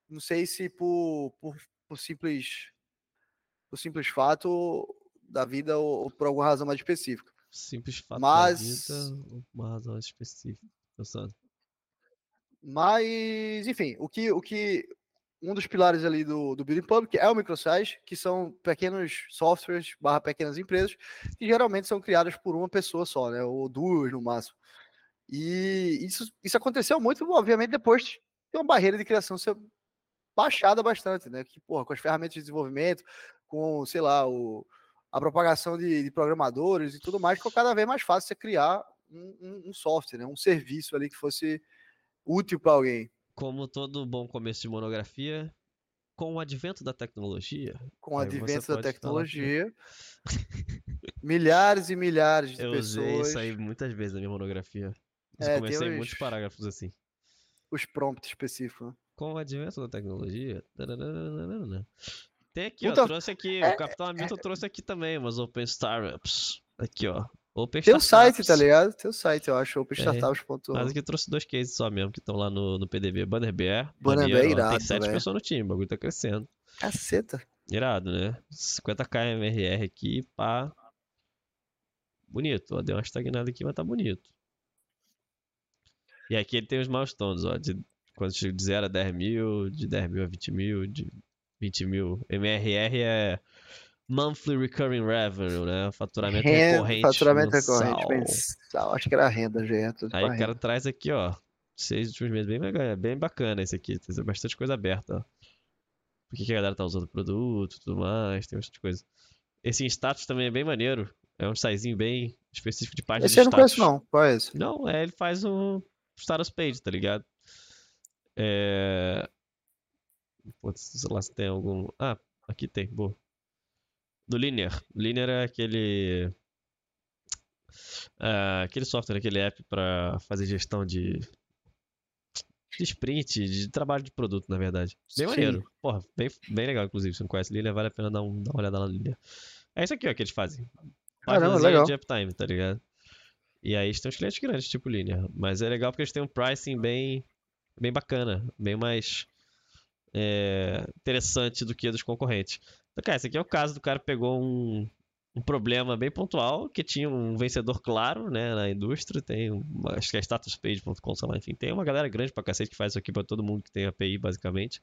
Não sei se por, por, por simples por simples fato da vida ou, ou por alguma razão mais específica. Simples fato Mas- da vida, uma razão específica. Pensando. Mas, enfim, o que, o que um dos pilares ali do, do Building Public é o microsite, que são pequenos softwares barra pequenas empresas que geralmente são criadas por uma pessoa só, né? Ou duas no máximo. E isso, isso aconteceu muito, obviamente, depois de uma barreira de criação ser baixada bastante, né? Que, porra, com as ferramentas de desenvolvimento, com, sei lá, o, a propagação de, de programadores e tudo mais, ficou cada vez mais fácil você criar um, um, um software, né? um serviço ali que fosse útil para alguém. Como todo bom começo de monografia, com o advento da tecnologia. Com o advento da tecnologia, milhares e milhares de Eu pessoas, usei isso aí muitas vezes na minha monografia. Eu É, comecei os- muitos parágrafos assim. os prompts específicos. né? Com o advento da tecnologia. Tem aqui, Puta- ó. Trouxe aqui. é- o Capitão Hamilton trouxe aqui também umas Open Startups. Aqui, ó. Open Tem o site, tá ligado? Tem o site, eu acho, Mas openstartups.com. aqui eu trouxe dois cases só mesmo que estão lá no, no PDB. Banner Bear. Banner maneiro, Bear ó, irado, Tem sete pessoas no time, o bagulho tá crescendo. Caceta. Irado, né? 50k MRR aqui, pá. Bonito, ó. Deu uma estagnada aqui, mas tá bonito. E aqui ele tem os milestones, ó. De, quando chega de 0 a 10 mil, de 10 mil a 20 mil, de 20 mil. MRR é Monthly Recurring Revenue, né? Faturamento Renda- recorrente. Faturamento mensal. recorrente mensal. Acho que era renda, já. Tudo Aí o renda. cara traz aqui, ó. Seis últimos meses, bem, é bem bacana esse aqui. Tem bastante coisa aberta, ó. Por que a galera tá usando o produto e tudo mais, tem bastante coisa. Esse status também é bem maneiro. É um sitezinho bem específico de página Esse de eu não status. conheço, não. Qual é esse? Não, é, ele faz um status page, tá ligado? É... Putz, sei lá se tem algum... Ah, aqui tem, boa. Do Linear. Linear é aquele... ah, aquele software, aquele app pra fazer gestão de... De sprint, de trabalho de produto, na verdade. Bem Sim. maneiro. Porra, bem, bem legal, inclusive. Se não conhece Linear, vale a pena dar, um- dar uma olhada lá no Linear. É isso aqui, ó, que eles fazem. Caramba, legal. de uptime, tá ligado? E aí tem uns clientes grandes, tipo Linear. Mas é legal porque eles têm um pricing bem, bem bacana, bem mais é, interessante do que dos concorrentes. Então, cara, esse aqui é o caso do cara que pegou um, um problema bem pontual, que tinha um vencedor claro, né, na indústria. Tem, uma, acho que é statuspage.com, sei lá, enfim. Tem uma galera grande pra cacete que faz isso aqui pra todo mundo que tem API, basicamente.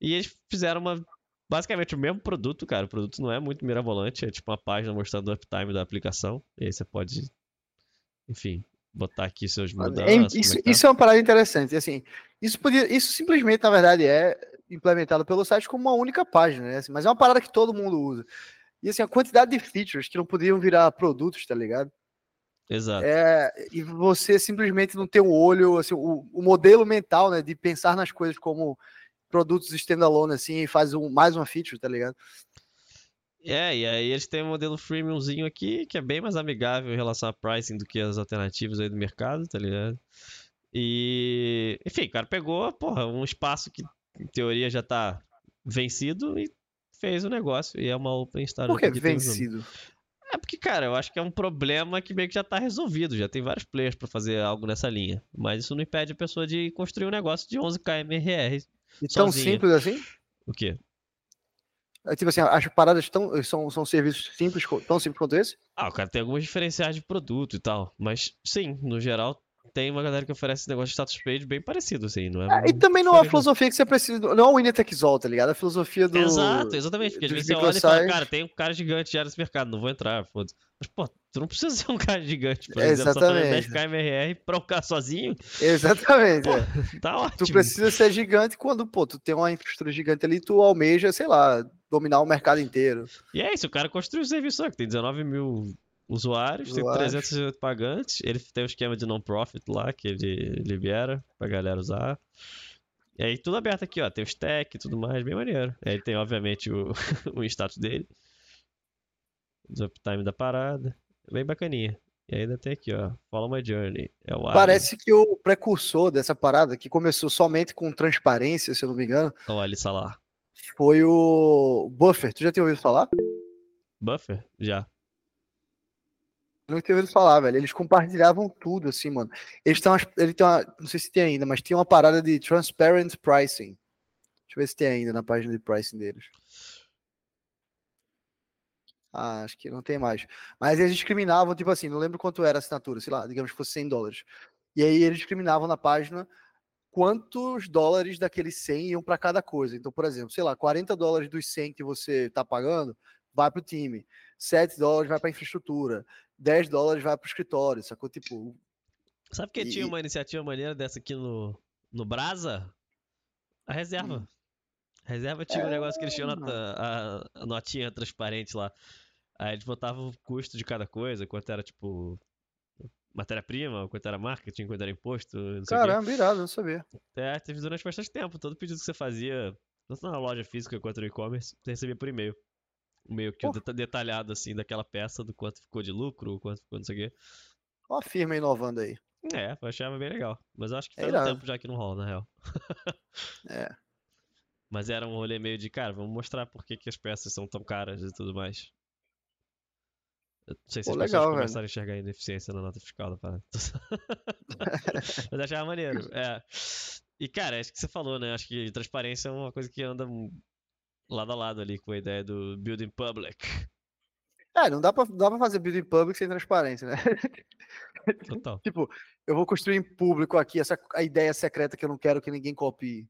E eles fizeram uma basicamente o mesmo produto, cara. O produto não é muito mirabolante, é tipo uma página mostrando o uptime da aplicação. E aí você pode, enfim, botar aqui seus É, mudanças. isso, como é tá. isso é uma parada interessante. Assim, isso, podia, isso simplesmente, na verdade, é implementado pelo site como uma única página, né? Assim, mas é uma parada que todo mundo usa. E assim, a quantidade de features que não podiam virar produtos, tá ligado? Exato. É, e você simplesmente não ter o olho, assim, o, o modelo mental, né, de pensar nas coisas como produtos standalone, assim, e faz um, mais uma feature, tá ligado? É, e aí eles têm um modelo freemiumzinho aqui, que é bem mais amigável em relação a pricing do que as alternativas aí do mercado, tá ligado? E, enfim, o cara pegou, porra, um espaço que em teoria já tá vencido e fez o negócio. E é uma open startup. Por que vencido? É porque, cara, eu acho que é um problema que meio que já tá resolvido. Já tem vários players pra fazer algo nessa linha. Mas isso não impede a pessoa de construir um negócio de 11k MRR. E tão sozinha. simples assim? O quê? É, tipo assim, as paradas tão, são, são serviços simples, tão simples quanto esse? Ah, o cara tem alguns diferenciais de produto e tal. Mas sim, no geral, tem uma galera que oferece esse negócio de status page bem parecido, assim. Não é Ah, e também não é uma filosofia que você precisa. Não é um winner takes all, tá ligado? A filosofia do. Exato, exatamente. Porque às vezes você olha e fala, cara, tem um cara gigante já nesse mercado, não vou entrar, foda-se. Mas, pô, tu não precisa ser um cara gigante, por exemplo, só Exatamente. 10k MRR pra um cara sozinho, Exatamente. Pô, é. tá ótimo. Tu precisa ser gigante quando, pô, tu tem uma infraestrutura gigante ali, tu almeja, sei lá, dominar o mercado inteiro. E é isso, o cara construiu o serviço que tem 19 mil usuários, tem Usuários. 368 pagantes, ele tem um esquema de non-profit lá, que ele libera pra galera usar. E aí tudo aberto aqui, ó, tem o stack e tudo mais, bem maneiro. E aí tem, obviamente, o, o status dele, o uptime da parada, bem bacaninha. E ainda tem aqui, ó, Follow My Journey, é Parece que o precursor dessa parada, que começou somente com transparência, se eu não me engano, é o Ali Salah. foi o Buffer. Tu já tinha ouvido falar? Buffer? Já. Não tinha ouvido falar, velho. Eles compartilhavam tudo, assim, mano. Eles têm ele tem uma, não sei se tem ainda, mas tem uma parada de transparent pricing. Deixa eu ver se tem ainda na página de pricing deles. Ah, acho que não tem mais. Mas eles discriminavam, tipo assim, não lembro quanto era a assinatura, sei lá, digamos que fosse 100 dólares. E aí eles discriminavam na página quantos dólares daqueles 100 iam para cada coisa. Então, por exemplo, sei lá, 40 dólares dos 100 que você está pagando vai para o time, 7 dólares vai para infraestrutura, 10 dólares vai para o escritório, sacou? Tipo, Sabe que E- tinha uma iniciativa maneira dessa aqui no, no Brasa? A reserva. Reserva tinha um negócio que eles tinham É, a, a notinha transparente lá. Aí eles botavam o custo de cada coisa, quanto era, tipo, matéria-prima, quanto era marketing, quanto era imposto, não sei. Caramba, irado, não sabia. É, teve durante bastante tempo. Todo pedido que você fazia, tanto na loja física quanto no e-commerce, você recebia por e-mail. Um e-mail que deta- detalhado, assim, daquela peça, do quanto ficou de lucro, quanto ficou não sei o quê. Ó a firma inovando aí. É, eu achava bem legal. Mas eu acho que É faz um irado. tempo já que não rola, na real. É. Mas era um rolê meio de, cara, vamos mostrar por que, que as peças são tão caras e tudo mais. Eu não sei se Pô, as pessoas legal, velho. começaram a enxergar a ineficiência na nota fiscal da parada. Mas achava maneiro. É. E, cara, acho que você falou, né? Acho que transparência é uma coisa que anda lado a lado ali com a ideia do building public. É, não dá pra, não dá pra fazer building public sem transparência, né? Total. tipo, eu vou construir em público aqui essa a ideia secreta que eu não quero que ninguém copie.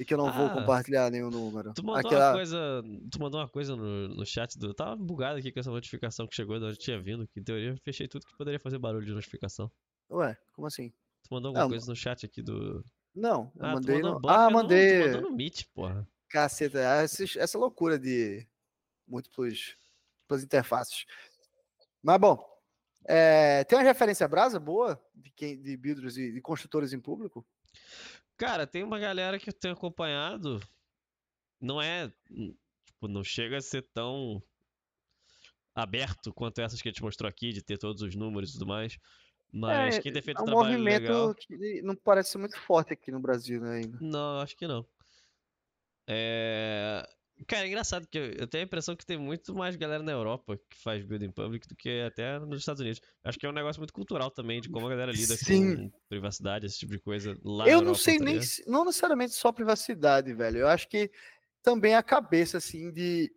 E que eu não vou Ah, compartilhar nenhum número. Tu mandou Aquela... uma coisa. Tu mandou uma coisa no, no chat do. eu Tava bugado aqui com essa notificação que chegou de onde tinha vindo. Que em teoria eu fechei tudo que poderia fazer barulho de notificação. Ué, como assim? Tu mandou alguma Ah, coisa no chat aqui do. Não, eu Ah, mandei no... bloco Ah, no- mandei. Tu mandou no Meet, porra. Caceta, essa, essa loucura de múltiplos, múltiplas interfaces. Mas bom, é, tem uma referência brasa boa de, quem, de builders e de construtores em público? Cara, tem uma galera que eu tenho acompanhado. Não é. hum, Tipo, não chega a ser tão aberto quanto essas que a gente mostrou aqui, de ter todos os números e tudo mais. Mas É, quem tem feito É um trabalho movimento legal. que não parece ser muito forte aqui no Brasil né, ainda. Não, acho que não. É... Cara, é engraçado que eu, tenho a impressão que tem muito mais galera na Europa que faz building public do que até nos Estados Unidos. Acho que é um negócio muito cultural também, de como a galera lida Sim. com privacidade, esse tipo de coisa lá Eu não Europa, sei tá nem, se- não necessariamente só privacidade, velho. Eu acho que também a cabeça, assim, de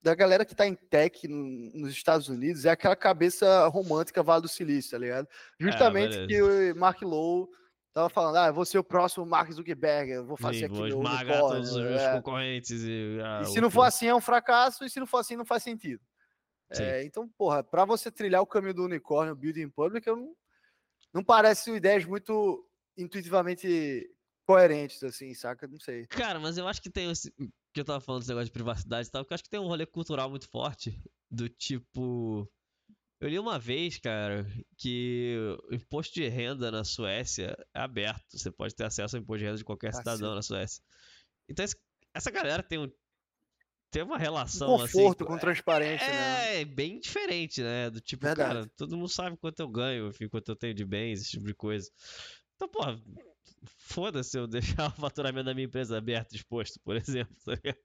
da galera que tá em tech no- nos Estados Unidos é aquela cabeça romântica Vale do Silício, tá ligado? Justamente beleza. que o Mark Lowe tava falando, ah, eu vou ser o próximo Mark Zuckerberg, eu vou fazer Sim, aqui vou meu esmagar unicórnio", todos os meus é. concorrentes e. ah, E se não for assim, é um fracasso, e se não for assim, não faz sentido. É, então, porra, pra você trilhar o caminho do unicórnio, building public, eu não, não parece ideias muito intuitivamente coerentes, assim, saca? Não sei. Cara, mas eu acho que tem esse. Que eu tava falando desse negócio de privacidade e tal, que eu acho que tem um rolê cultural muito forte. Do tipo. Eu li uma vez, cara, que o imposto de renda na Suécia é aberto. Você pode ter acesso ao imposto de renda de qualquer Caceta. cidadão na Suécia. Então esse- essa galera tem um. Tem uma Um relação assim. conforto, com transparência, né? É, bem diferente, né? Do tipo, Verdade. cara, todo mundo sabe quanto eu ganho, enfim, quanto eu tenho de bens, esse tipo de coisa. Então, porra, foda-se eu deixar o faturamento da minha empresa aberto, exposto, por exemplo. tá ligado?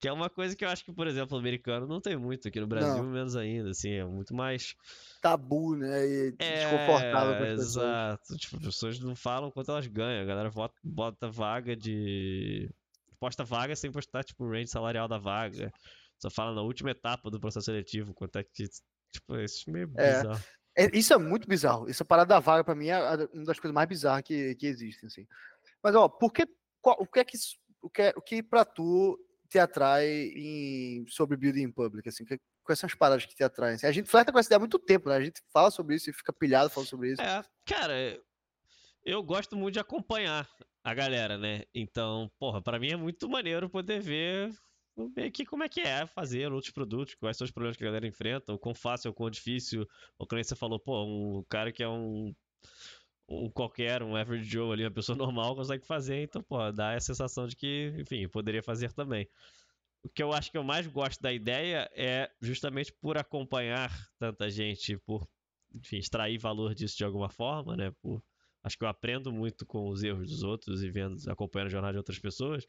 Que é uma coisa que eu acho que, por exemplo, o americano não tem muito aqui no Brasil, Não. menos ainda, assim, é muito mais. Tabu, né? E É, desconfortável as pessoas. exato. Tipo, as pessoas não falam quanto elas ganham. A galera vota, bota vaga de. Posta vaga sem postar, tipo, o range salarial da vaga. Só fala na última etapa do processo seletivo, quanto é que. Tipo, isso é meio É. bizarro. É, isso é muito bizarro. Essa parada da vaga, pra mim, é uma das coisas mais bizarras que, que existem, assim. Mas, ó, por que, qual- o que é que, o que, é- o que pra tu te atrai em, sobre building public, assim? Que, quais são as paradas que te atraem? assim? A gente flerta com essa ideia há muito tempo, né? A gente fala sobre isso e fica pilhado falando sobre isso. É, cara, eu gosto muito de acompanhar a galera, né? Então, porra, pra mim é muito maneiro poder ver meio que como é que é fazer outros produtos, quais são os problemas que a galera enfrenta, o quão fácil ou quão difícil. Como você falou, pô, um cara que é um, um qualquer, um average Joe ali, uma pessoa normal consegue fazer, então, pô, dá a sensação de que, enfim, poderia fazer também. O que eu acho que eu mais gosto da ideia é justamente por acompanhar tanta gente, por, enfim, extrair valor disso de alguma forma, né? Por, acho que eu aprendo muito com os erros dos outros e vendo, acompanhando a jornada de outras pessoas.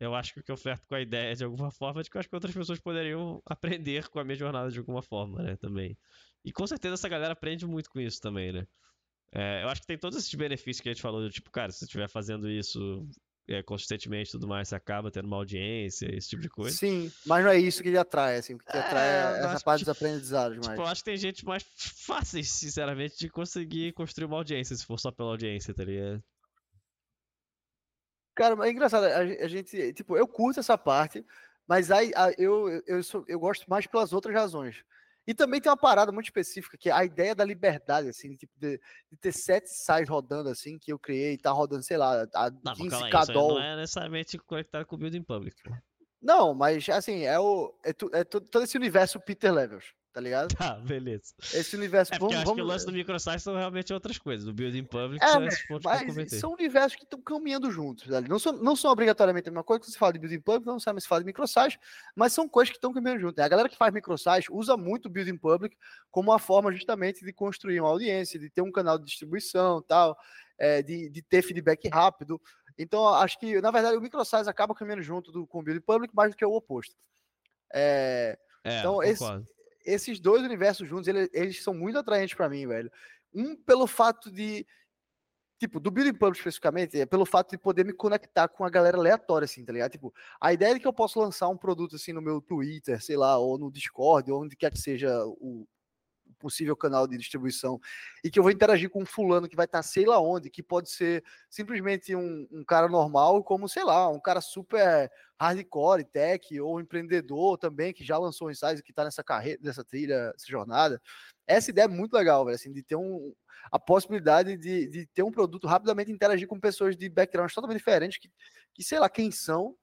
Eu acho que o que eu oferto com a ideia de alguma forma é de que eu acho que outras pessoas poderiam aprender com a minha jornada de alguma forma, né? Também. E com certeza essa galera aprende muito com isso também, né? É, eu acho que tem todos esses benefícios que a gente falou, tipo, cara, se você estiver fazendo isso é, consistentemente e tudo mais, você acaba tendo uma audiência, esse tipo de coisa. Sim, mas não é isso que te atrai, assim. O que É, atrai é essa que, parte tipo, dos aprendizados mais. Tipo, eu acho que tem gente mais fáceis, sinceramente, de conseguir construir uma audiência, se for só pela audiência, tá ligado? Cara, é engraçado, a, a gente, tipo, eu curto essa parte, mas aí a- eu, eu, sou- eu gosto mais pelas outras razões. E também tem uma parada muito específica, que é a ideia da liberdade, assim, de, tipo, de, de ter sete sites rodando, assim, que eu criei, e tá rodando, sei lá, a Não, 15 mas calma aí, k isso aí não é necessariamente conectado com o Building Public. Não, mas assim, é, o, é, tu- é tu- todo esse universo Peter Levels, tá ligado? Tá, beleza. Esse universo. É porque vamos, acho que o vamos- lance do microsite são realmente outras coisas. Do Building Public É, são mas- esses pontos que eu mas são universos que estão caminhando juntos. Não são, não são obrigatoriamente a mesma coisa que você fala de building public, não sabe se fala de microsite, mas são coisas que estão caminhando junto. né? A galera que faz microsite usa muito o building public como uma forma justamente de construir uma audiência, de ter um canal de distribuição tal, é, de, de ter feedback rápido. Então, acho que, na verdade, o microsite acaba caminhando junto do, com o building public mais do que o oposto. É, É, então, esse-. Esses dois universos juntos, ele- eles são muito atraentes pra mim, velho. Um pelo fato de tipo, do Building Public especificamente, é pelo fato de poder me conectar com a galera aleatória assim, tá ligado? Tipo, a ideia de que eu posso lançar um produto assim no meu Twitter, sei lá, ou no Discord, ou onde quer que seja o possível canal de distribuição, e que eu vou interagir com um fulano que vai estar sei lá onde, que pode ser simplesmente um, um cara normal, como, sei lá, um cara super hardcore, tech, ou empreendedor também, que já lançou um insights, que tá nessa carreira, nessa trilha, nessa jornada. Essa ideia é muito legal, velho, assim, de ter um, a possibilidade de, de ter um produto rapidamente interagir com pessoas de backgrounds totalmente diferentes, que, que sei lá quem são,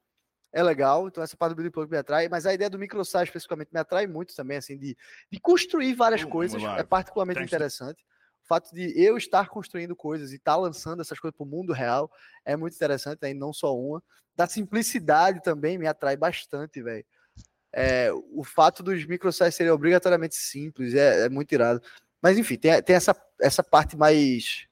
é legal, então essa parte do Building Plug me atrai, mas a ideia do microsite especificamente me atrai muito também, assim, de, de construir várias coisas, é particularmente Thanks. interessante. O fato de eu estar construindo coisas e estar lançando essas coisas para o mundo real é muito interessante, né, e não só uma. Da simplicidade também me atrai bastante, velho. É, o fato dos microsites serem obrigatoriamente simples é, é muito irado. Mas enfim, tem, tem essa, essa parte mais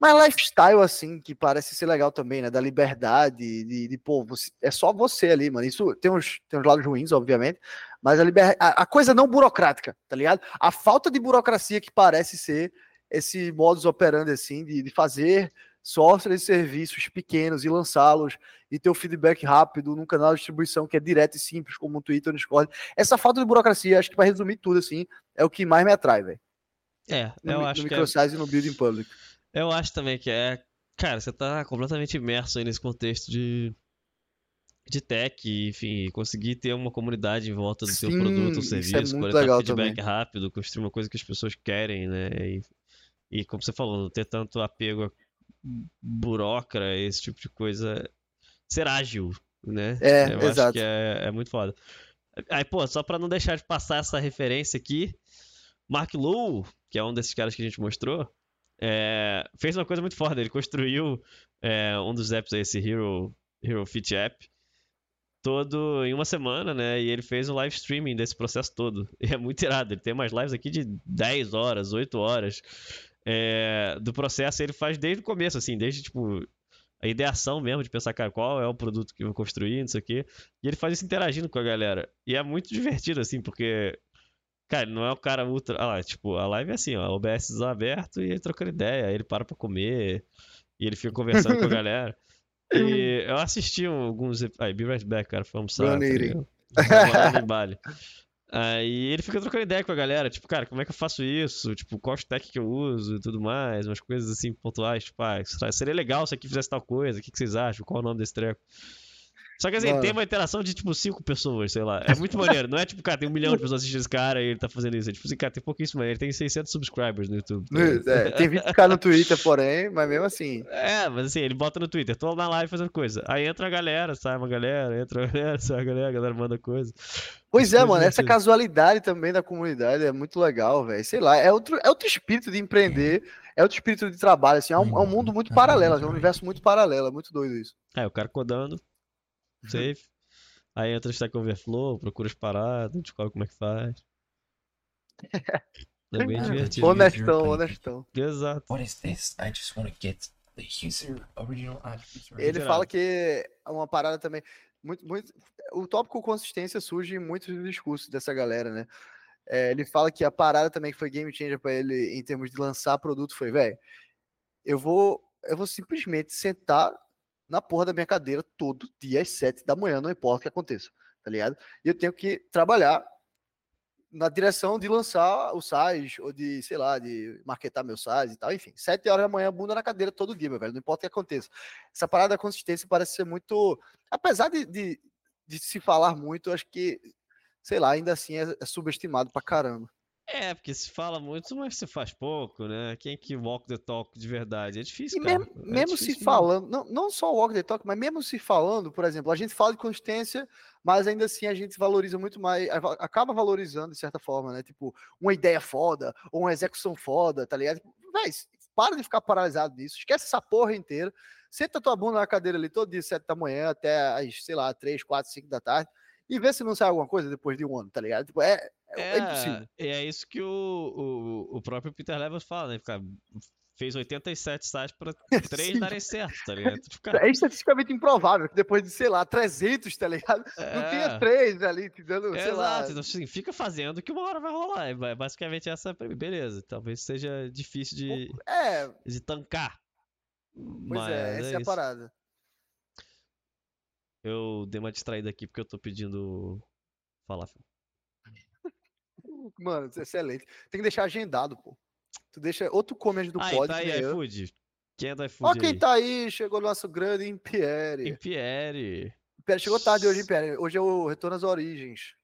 mais lifestyle, assim, que parece ser legal também, né? Da liberdade, de, de pô, você- é só você ali, mano. Isso tem uns, tem uns lados ruins, obviamente, mas a, liber, a, a coisa não burocrática, tá ligado? A falta de burocracia que parece ser esse modus operandi, assim, de, de fazer softwares e serviços pequenos e lançá-los e ter o feedback rápido num canal de distribuição que é direto e simples, como o Twitter o Discord. Essa falta de burocracia, acho que para resumir tudo, assim, é o que mais me atrai, velho. É, No, eu acho no que é, microsize e no building public. Eu acho também que é, cara, você tá completamente imerso aí nesse contexto de de tech, enfim, conseguir ter uma comunidade em volta do seu Sim, produto ou é serviço, muito coletar feedback também. rápido, construir uma coisa que as pessoas querem, né? E, e como você falou, não ter tanto apego a burocra, esse tipo de coisa, ser ágil, né? É, eu acho exato. que é, é muito foda. Aí, pô, só pra não deixar de passar essa referência aqui, Mark Lowe, que é um desses caras que a gente mostrou, é, fez uma coisa muito foda. Ele construiu é, um dos apps esse Hero, Hero Fit App, todo em uma semana, né? E ele fez um live streaming desse processo todo. E é muito irado. Ele tem umas lives aqui de 10 horas, 8 horas é, do processo. Ele faz desde o começo, assim, desde tipo. A ideação mesmo de pensar, cara, qual é o produto que eu vou construir, não sei o quê. E ele faz isso interagindo com a galera. E é muito divertido, assim, porque Cara, ele não é o cara ultra. Ah lá, tipo, a live é assim, ó. OBS aberto e ele trocando ideia. Aí ele para pra comer. E ele fica conversando com a galera. E eu assisti alguns. Aí, be right back, cara. Foi almoçar. Run tá Bali. Aí ele fica trocando ideia com a galera, tipo, cara, como é que eu faço isso? Tipo, qual stack que eu uso e tudo mais, umas coisas assim pontuais, tipo, ah, será- seria legal se aqui fizesse tal coisa, o que, que vocês acham? Qual o nome desse treco? Só que assim, Mano. tem uma interação de tipo cinco pessoas, sei lá. É muito maneiro. Não é tipo, cara, tem um milhão de pessoas assistindo esse cara e ele tá fazendo isso. É tipo assim, cara, tem pouquíssimo, ele tem 600 subscribers no YouTube. tá? É, tem 20k no Twitter, porém, mas mesmo assim. É, mas assim, ele bota no Twitter, tô na live fazendo coisa. Aí entra a galera, sai uma galera, entra a galera, sai a galera, a galera manda coisa. Pois é, mano, essa casualidade também da comunidade é muito legal, velho. Sei lá, é outro, é outro espírito de empreender, é outro espírito de trabalho, assim, é um, é um mundo muito paralelo, é um universo muito paralelo, é muito doido isso. Aí o cara codando, safe. Aí entra o Stack Overflow, procura as paradas, descobre como é que faz. É bem divertido. Honestão, honestão. Exato. What is this? I just want to get the user original? Ele fala que é uma parada também. Muito, muito, o tópico consistência surge em muitos discursos dessa galera, né? É, ele fala que a parada também que foi game changer para ele em termos de lançar produto foi, velho, eu vou, eu vou simplesmente sentar na porra da minha cadeira todo dia às sete da manhã, não importa o que aconteça, tá ligado? E eu tenho que trabalhar na direção de lançar o SAIS, ou de, sei lá, de marketar meu SAIS e tal, enfim, sete horas da manhã, bunda na cadeira todo dia, meu velho, não importa o que aconteça. Essa parada da consistência parece ser muito, apesar de, de, de se falar muito, acho que sei lá, ainda assim é, é subestimado pra caramba. É, porque se fala muito, mas se faz pouco, né? Quem que walk the talk de verdade? É difícil, E cara. mesmo, É mesmo se difícil falando, não, não só o walk the talk, mas mesmo se falando, por exemplo, a gente fala de consistência, mas ainda assim a gente valoriza muito mais, acaba valorizando de certa forma, né? Tipo, uma ideia foda, ou uma execução foda, tá ligado? Véi, para de ficar paralisado nisso, esquece essa porra inteira, senta tua bunda na cadeira ali todo dia, sete da manhã, até as, sei lá, três, quatro, cinco da tarde, e vê se não sai alguma coisa depois de um ano, tá ligado? Tipo, é, é, é impossível. É, é isso que o, o, o próprio Peter Levels fala, né? Fica, fez 87 sites pra três Sim. darem certo, tá ligado? Fica- É estatisticamente improvável que depois de, sei lá, 300, tá ligado? Não tenha É. três ali te dando, É, sei lá. Exato, então assim, fica fazendo que uma hora vai rolar. Ba- basicamente essa é. Beleza, talvez seja difícil de, É, de tancar. pois mas é, essa é, a isso. parada. Eu dei uma distraída aqui porque eu tô pedindo falafel. Mano, é excelente. Tem que deixar agendado, pô. Tu deixa, ou tu come antes do pod, tá aí, iFood. Quem é do Ó iFood quem aí? tá aí, chegou o nosso grande Império. Impierre. Império chegou tarde hoje, Império. Hoje é o Retorno às Origens.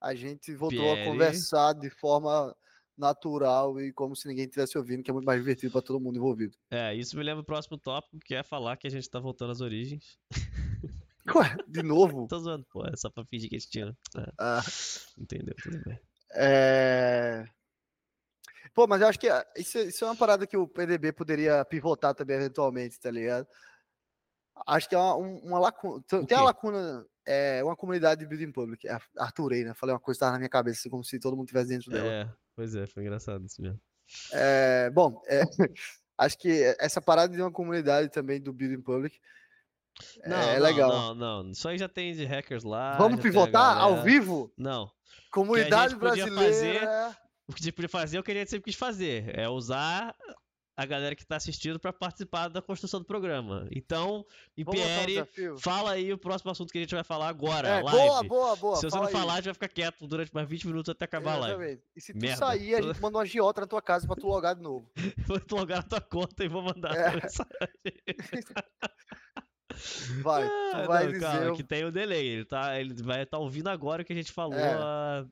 A gente voltou a conversar de forma natural e como se ninguém estivesse ouvindo, que é muito mais divertido pra todo mundo envolvido. É, isso me lembra o próximo tópico, que é falar que a gente tá voltando às origens. Ué, de novo? Tô zoando, pô, é só pra fingir que a gente tinha. É, Ah, entendeu? Tudo bem. É... Pô, mas eu acho que ah, isso, é- isso é uma parada que o PDB poderia pivotar também eventualmente, tá ligado? Acho que é uma, um- uma lacuna. Tem uma lacuna, é uma comunidade de building public. é Arthurei, né? Falei uma coisa que tava na minha cabeça, assim, como se todo mundo tivesse dentro dela. É, pois é, foi engraçado isso mesmo. É, bom, é, acho que essa parada de uma comunidade também do building public Não, é não, legal. não, não. Isso aí já tem de hackers lá. Vamos pivotar ao vivo? Não. Comunidade brasileira. O que a gente podia fazer, eu queria sempre quis fazer. É usar a galera que tá assistindo pra participar da construção do programa. Então, desafio? fala aí o próximo assunto que a gente vai falar agora. É, live. boa, boa, boa. Se você não aí. falar, a gente vai ficar quieto durante mais 20 minutos até acabar a live. E se tu Merda. sair, a gente manda uma giota na tua casa pra tu logar de novo. Vou logar na tua conta e vou mandar É. mensagem. Vai, Ah, tu vai não, dizer. calma, que tem o delay. Ele, tá, ele vai estar ouvindo agora o que a gente falou É. há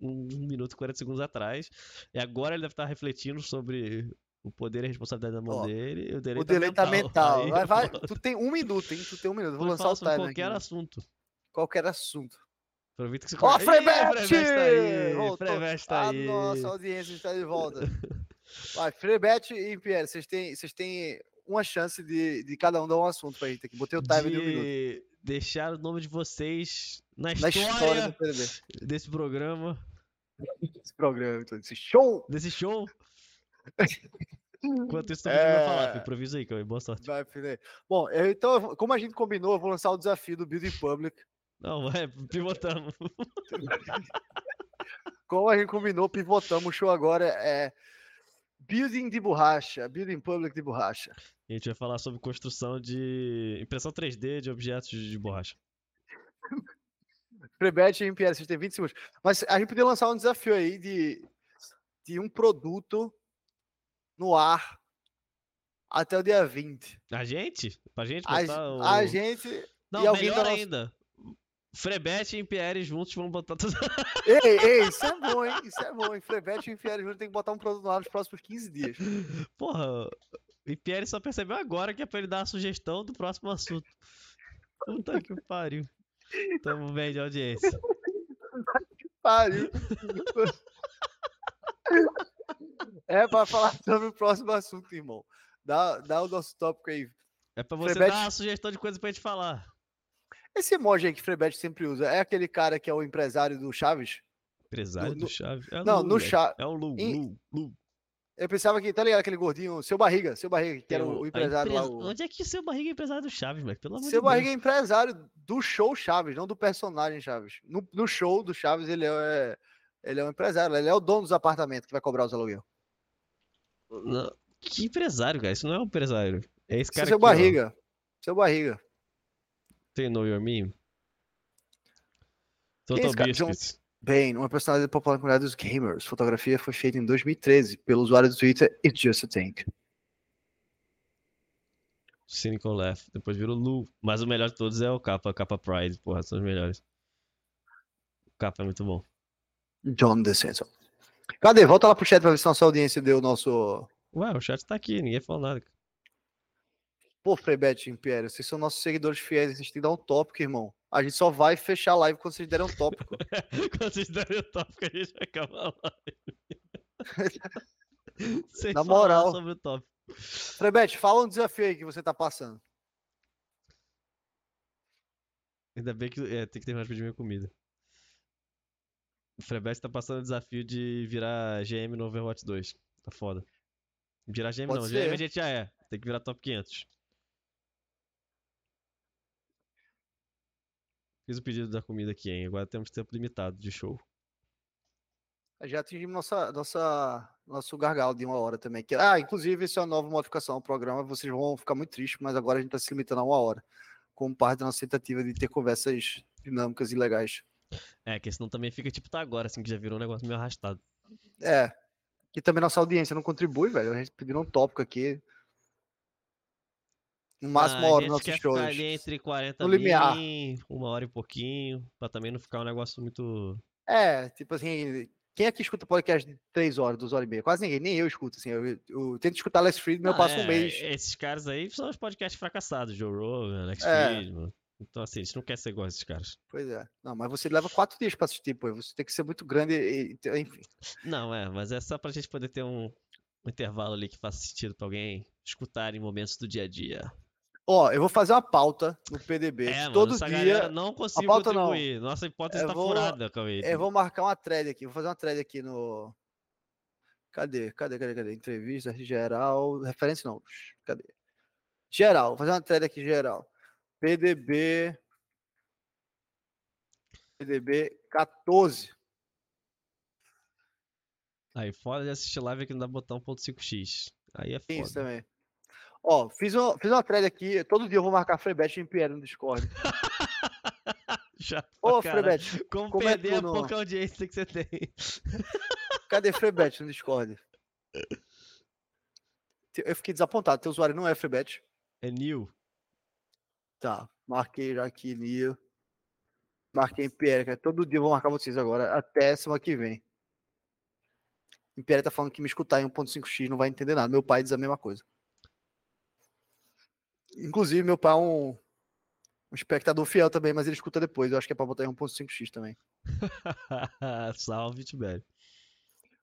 um minuto e 40 segundos atrás. E agora ele deve estar refletindo sobre o poder e a responsabilidade na mão Ó, dele. O delay O delay tá mental. Aí Vai, eu vai, vou- tu tem um minuto, hein? Tu tem um minuto. Vou lançar o timer qualquer aqui. assunto. Qualquer assunto. Aproveita que você Ó! Frebete tá aí! Tá a aí! nossa audiência está de volta. Vai, Frebete e Pierre, vocês têm, vocês têm uma chance de, de cada um dar um assunto pra gente aqui. Botei o timer de um minuto. de deixar o nome de vocês na Na história, desse programa, Esse programa, então, esse show. desse show. Enquanto isso, também vai falar. É. Improvisa aí, Cauê. Boa sorte. Vai, Felipe. Bom, eu- então, como a gente combinou, eu vou lançar o desafio do Building Public. Não, vai, pivotamos. Como a gente combinou, pivotamos. O show agora é Building de borracha. Building Public de borracha. A gente vai falar sobre construção de impressão 3D de objetos de borracha. Prebete e Pierre, vocês têm 20 segundos. Mas a gente podia lançar um desafio aí de, de um produto no ar até o dia 20. A gente? Pra gente A, o... a gente. Não, e melhor nossa- ainda. Frebete e Impierre juntos vão botar tudo. Ei, ei, isso é bom, hein? Isso é bom, hein? Prebete e Pierre Júnior tem que botar um produto no ar nos próximos 15 dias. Porra, o Impierre só percebeu agora que é pra ele dar a sugestão do próximo assunto. Puta que pariu. Tamo bem de audiência. Pariu. É pra falar sobre o próximo assunto, irmão. Dá, dá o nosso tópico aí. É pra você Frebete- dar a sugestão de coisa pra gente falar. Esse emoji aí que Frebete sempre usa é aquele cara que é o empresário do Chaves? Empresário do no- Chaves. É não, Lu, no velho. Cha- É o Lu, em- Lu, Lu. Eu pensava que, tá ligado? Aquele gordinho, seu barriga, seu barriga, que era Tem o, o empresário lá. empresa- O... Onde é que seu barriga é empresário do Chaves, velho? Pelo amor Seu de barriga é empresário do show Chaves, não do personagem Chaves. No, no show do Chaves, ele é, ele é um empresário, ele é o dono dos apartamentos que vai cobrar os aluguel. Deus. Não, Que empresário, cara? Isso não é um empresário. É esse é cara seu aqui, ó. barriga. Seu barriga. Tem Know Your Meme? É Total Biscuits. Bem, uma personagem popular na comunidade dos gamers. Fotografia foi feita em 2013 pelo usuário do Twitter It's Just a Tank. Cynical Left. Depois virou Lu. Mas o melhor de todos é o capa, capa Pride. Porra, são os melhores. capa é muito bom. John DeSanto. Cadê? Volta lá pro chat pra ver se nossa audiência deu o nosso. Ué, o chat tá aqui, ninguém falou nada. Pô, Freebet Império, vocês são nossos seguidores fiéis, vocês têm que dar um tópico, irmão. A gente só vai fechar a live quando vocês derem um tópico. Quando vocês derem o tópico, a gente acaba lá. Sem Na moral. sobre o tópico. Freebet, fala um desafio aí que você tá passando. Ainda bem que é, tem que terminar de pedir minha comida. O Frebet tá passando o desafio de virar GM no Overwatch 2. Tá foda. Virar GM Pode não, ser. GM a gente já é. Tem que virar top 500. Fiz o pedido da comida aqui, hein? Agora temos tempo limitado de show. Já atingimos nossa, nossa, nosso gargalo de uma hora também. Que, ah, inclusive, essa é uma nova modificação ao programa. Vocês vão ficar muito tristes, mas agora a gente tá se limitando a uma hora. Como parte da nossa tentativa de ter conversas dinâmicas e legais. É, que senão também fica tipo tá agora, assim, que já virou um negócio meio arrastado. É. E também nossa audiência não contribui, velho. A gente pediu um tópico aqui. No máximo Ah, uma hora nos nossos shows. ali entre 40 No limiar. min, uma hora e pouquinho, pra também não ficar um negócio muito... É, tipo assim, quem aqui escuta podcast de 3 horas, 2 horas e meia? Quase ninguém, nem eu escuto, assim. Eu, eu tento escutar Less Friedman, eu Ah, passo um é, mês. Esses caras aí são os podcasts fracassados, Joe Rogan, Alex É. Friedman. Então, assim, a gente não quer ser igual a esses caras. Pois é. Não, mas você leva quatro dias pra assistir, pô. Você tem que ser muito grande e, e- enfim. Não, é, mas é só pra gente poder ter um, um intervalo ali que faça sentido pra alguém escutar em momentos do dia a dia. Ó, eu vou fazer uma pauta no PDB. É, mano, todo essa dia. não conseguiu pauta não. contribuir. Nossa hipótese tá vou- furada, Cauê. Eu vou marcar uma thread aqui. Vou fazer uma thread aqui no. Cadê? Cadê? Cadê? Cadê? Entrevista geral. Referência não. Cadê? Geral. Vou fazer uma thread aqui geral. PDB. PDB 14. Aí, foda de assistir live aqui não dá botão ponto .5x. Aí é Tem isso foda. também. Ó, fiz, uma, fiz uma thread aqui. Todo dia eu vou marcar Freebet e Pierre no Discord. Chato Ô, caralho. Freebet, Como, como é perder a tu no- pouca audiência que você tem. cadê Freebet no Discord? Eu fiquei desapontado. Teu usuário não é Freebet. É new. Tá, marquei já aqui, Nio. Marquei Império, cara. Todo dia eu vou marcar vocês agora, até semana que vem. Império tá falando que me escutar em 1.5x não vai entender nada. Meu pai diz a mesma coisa. Inclusive, meu pai é um, um espectador fiel também, mas ele escuta depois. Eu acho que é pra botar em 1.5x também. Salve, Tibério.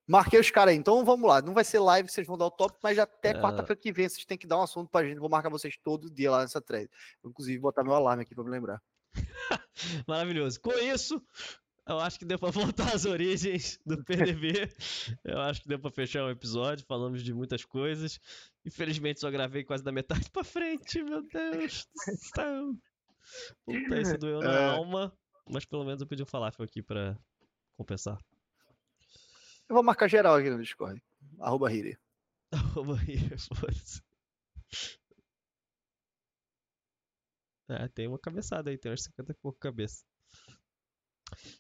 Marquei os caras aí. Então vamos lá. Não vai ser live, vocês vão dar o top, mas até É. quarta-feira que vem vocês têm que dar um assunto pra gente. Vou marcar vocês todo dia lá nessa thread. Vou, inclusive, botar meu alarme aqui pra me lembrar. Maravilhoso. Com isso, eu acho que deu pra voltar às origens do PDB. Eu acho que deu pra fechar o episódio. Falamos de muitas coisas. Infelizmente, só gravei quase da metade pra frente. Meu Deus do céu. Puta, isso doeu na É. alma. Mas pelo menos eu pedi um falafel aqui pra compensar. Eu vou marcar geral aqui no Discord. Arroba Hiri. Arroba aí, foda-se. É, tem uma cabeçada aí, tem umas 50 e pouco cabeça.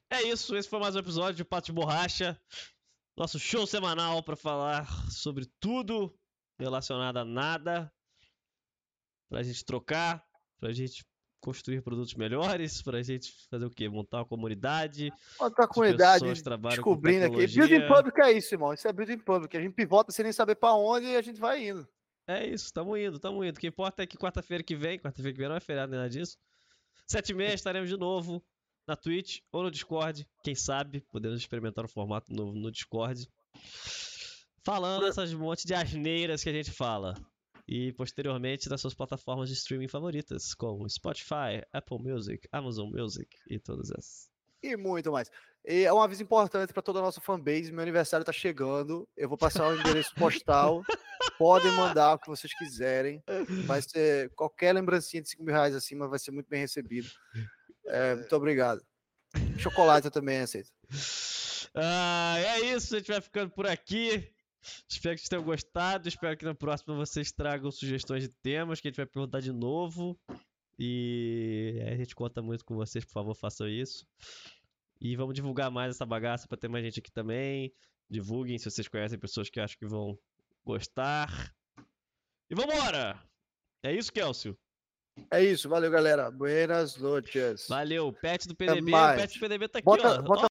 É isso, esse foi mais um episódio de Pato de Borracha. Nosso show semanal pra falar sobre tudo relacionado a nada. Pra gente trocar, pra gente construir produtos melhores, pra gente fazer o quê? Montar uma comunidade. Outra comunidade pessoas trabalham com descobrindo aqui. Building Public é isso, irmão. Isso é Building Public. A gente pivota sem nem saber pra onde e a gente vai indo. É isso, tamo indo, tamo indo. O que importa é que quarta-feira que vem, quarta-feira que vem não é feriado nem nada disso. Sete e meia estaremos de novo na Twitch ou no Discord. Quem sabe, podemos experimentar um formato novo no Discord. Falando essas monte de asneiras que a gente fala. E posteriormente nas suas plataformas de streaming favoritas, como Spotify, Apple Music, Amazon Music e todas essas. E muito mais. E é um aviso importante para toda a nossa fanbase. Meu aniversário tá chegando. Eu vou passar o endereço postal. Podem mandar o que vocês quiserem. Vai ser qualquer lembrancinha de 5 mil reais acima, vai ser muito bem recebido. É, muito obrigado. Chocolate eu também aceito. Ah, é isso, a gente vai ficando por aqui. Espero que vocês tenham gostado. Espero que na próxima vocês tragam sugestões de temas que a gente vai perguntar de novo. E a gente conta muito com vocês, por favor, façam isso. E vamos divulgar mais essa bagaça para ter mais gente aqui também. Divulguem se vocês conhecem pessoas que acham que vão gostar. E vambora! É isso, Kelsey? É isso, valeu, galera. Buenas noches. Valeu, pet do PDB. O pet do PDB tá aqui, Bota- ó. bota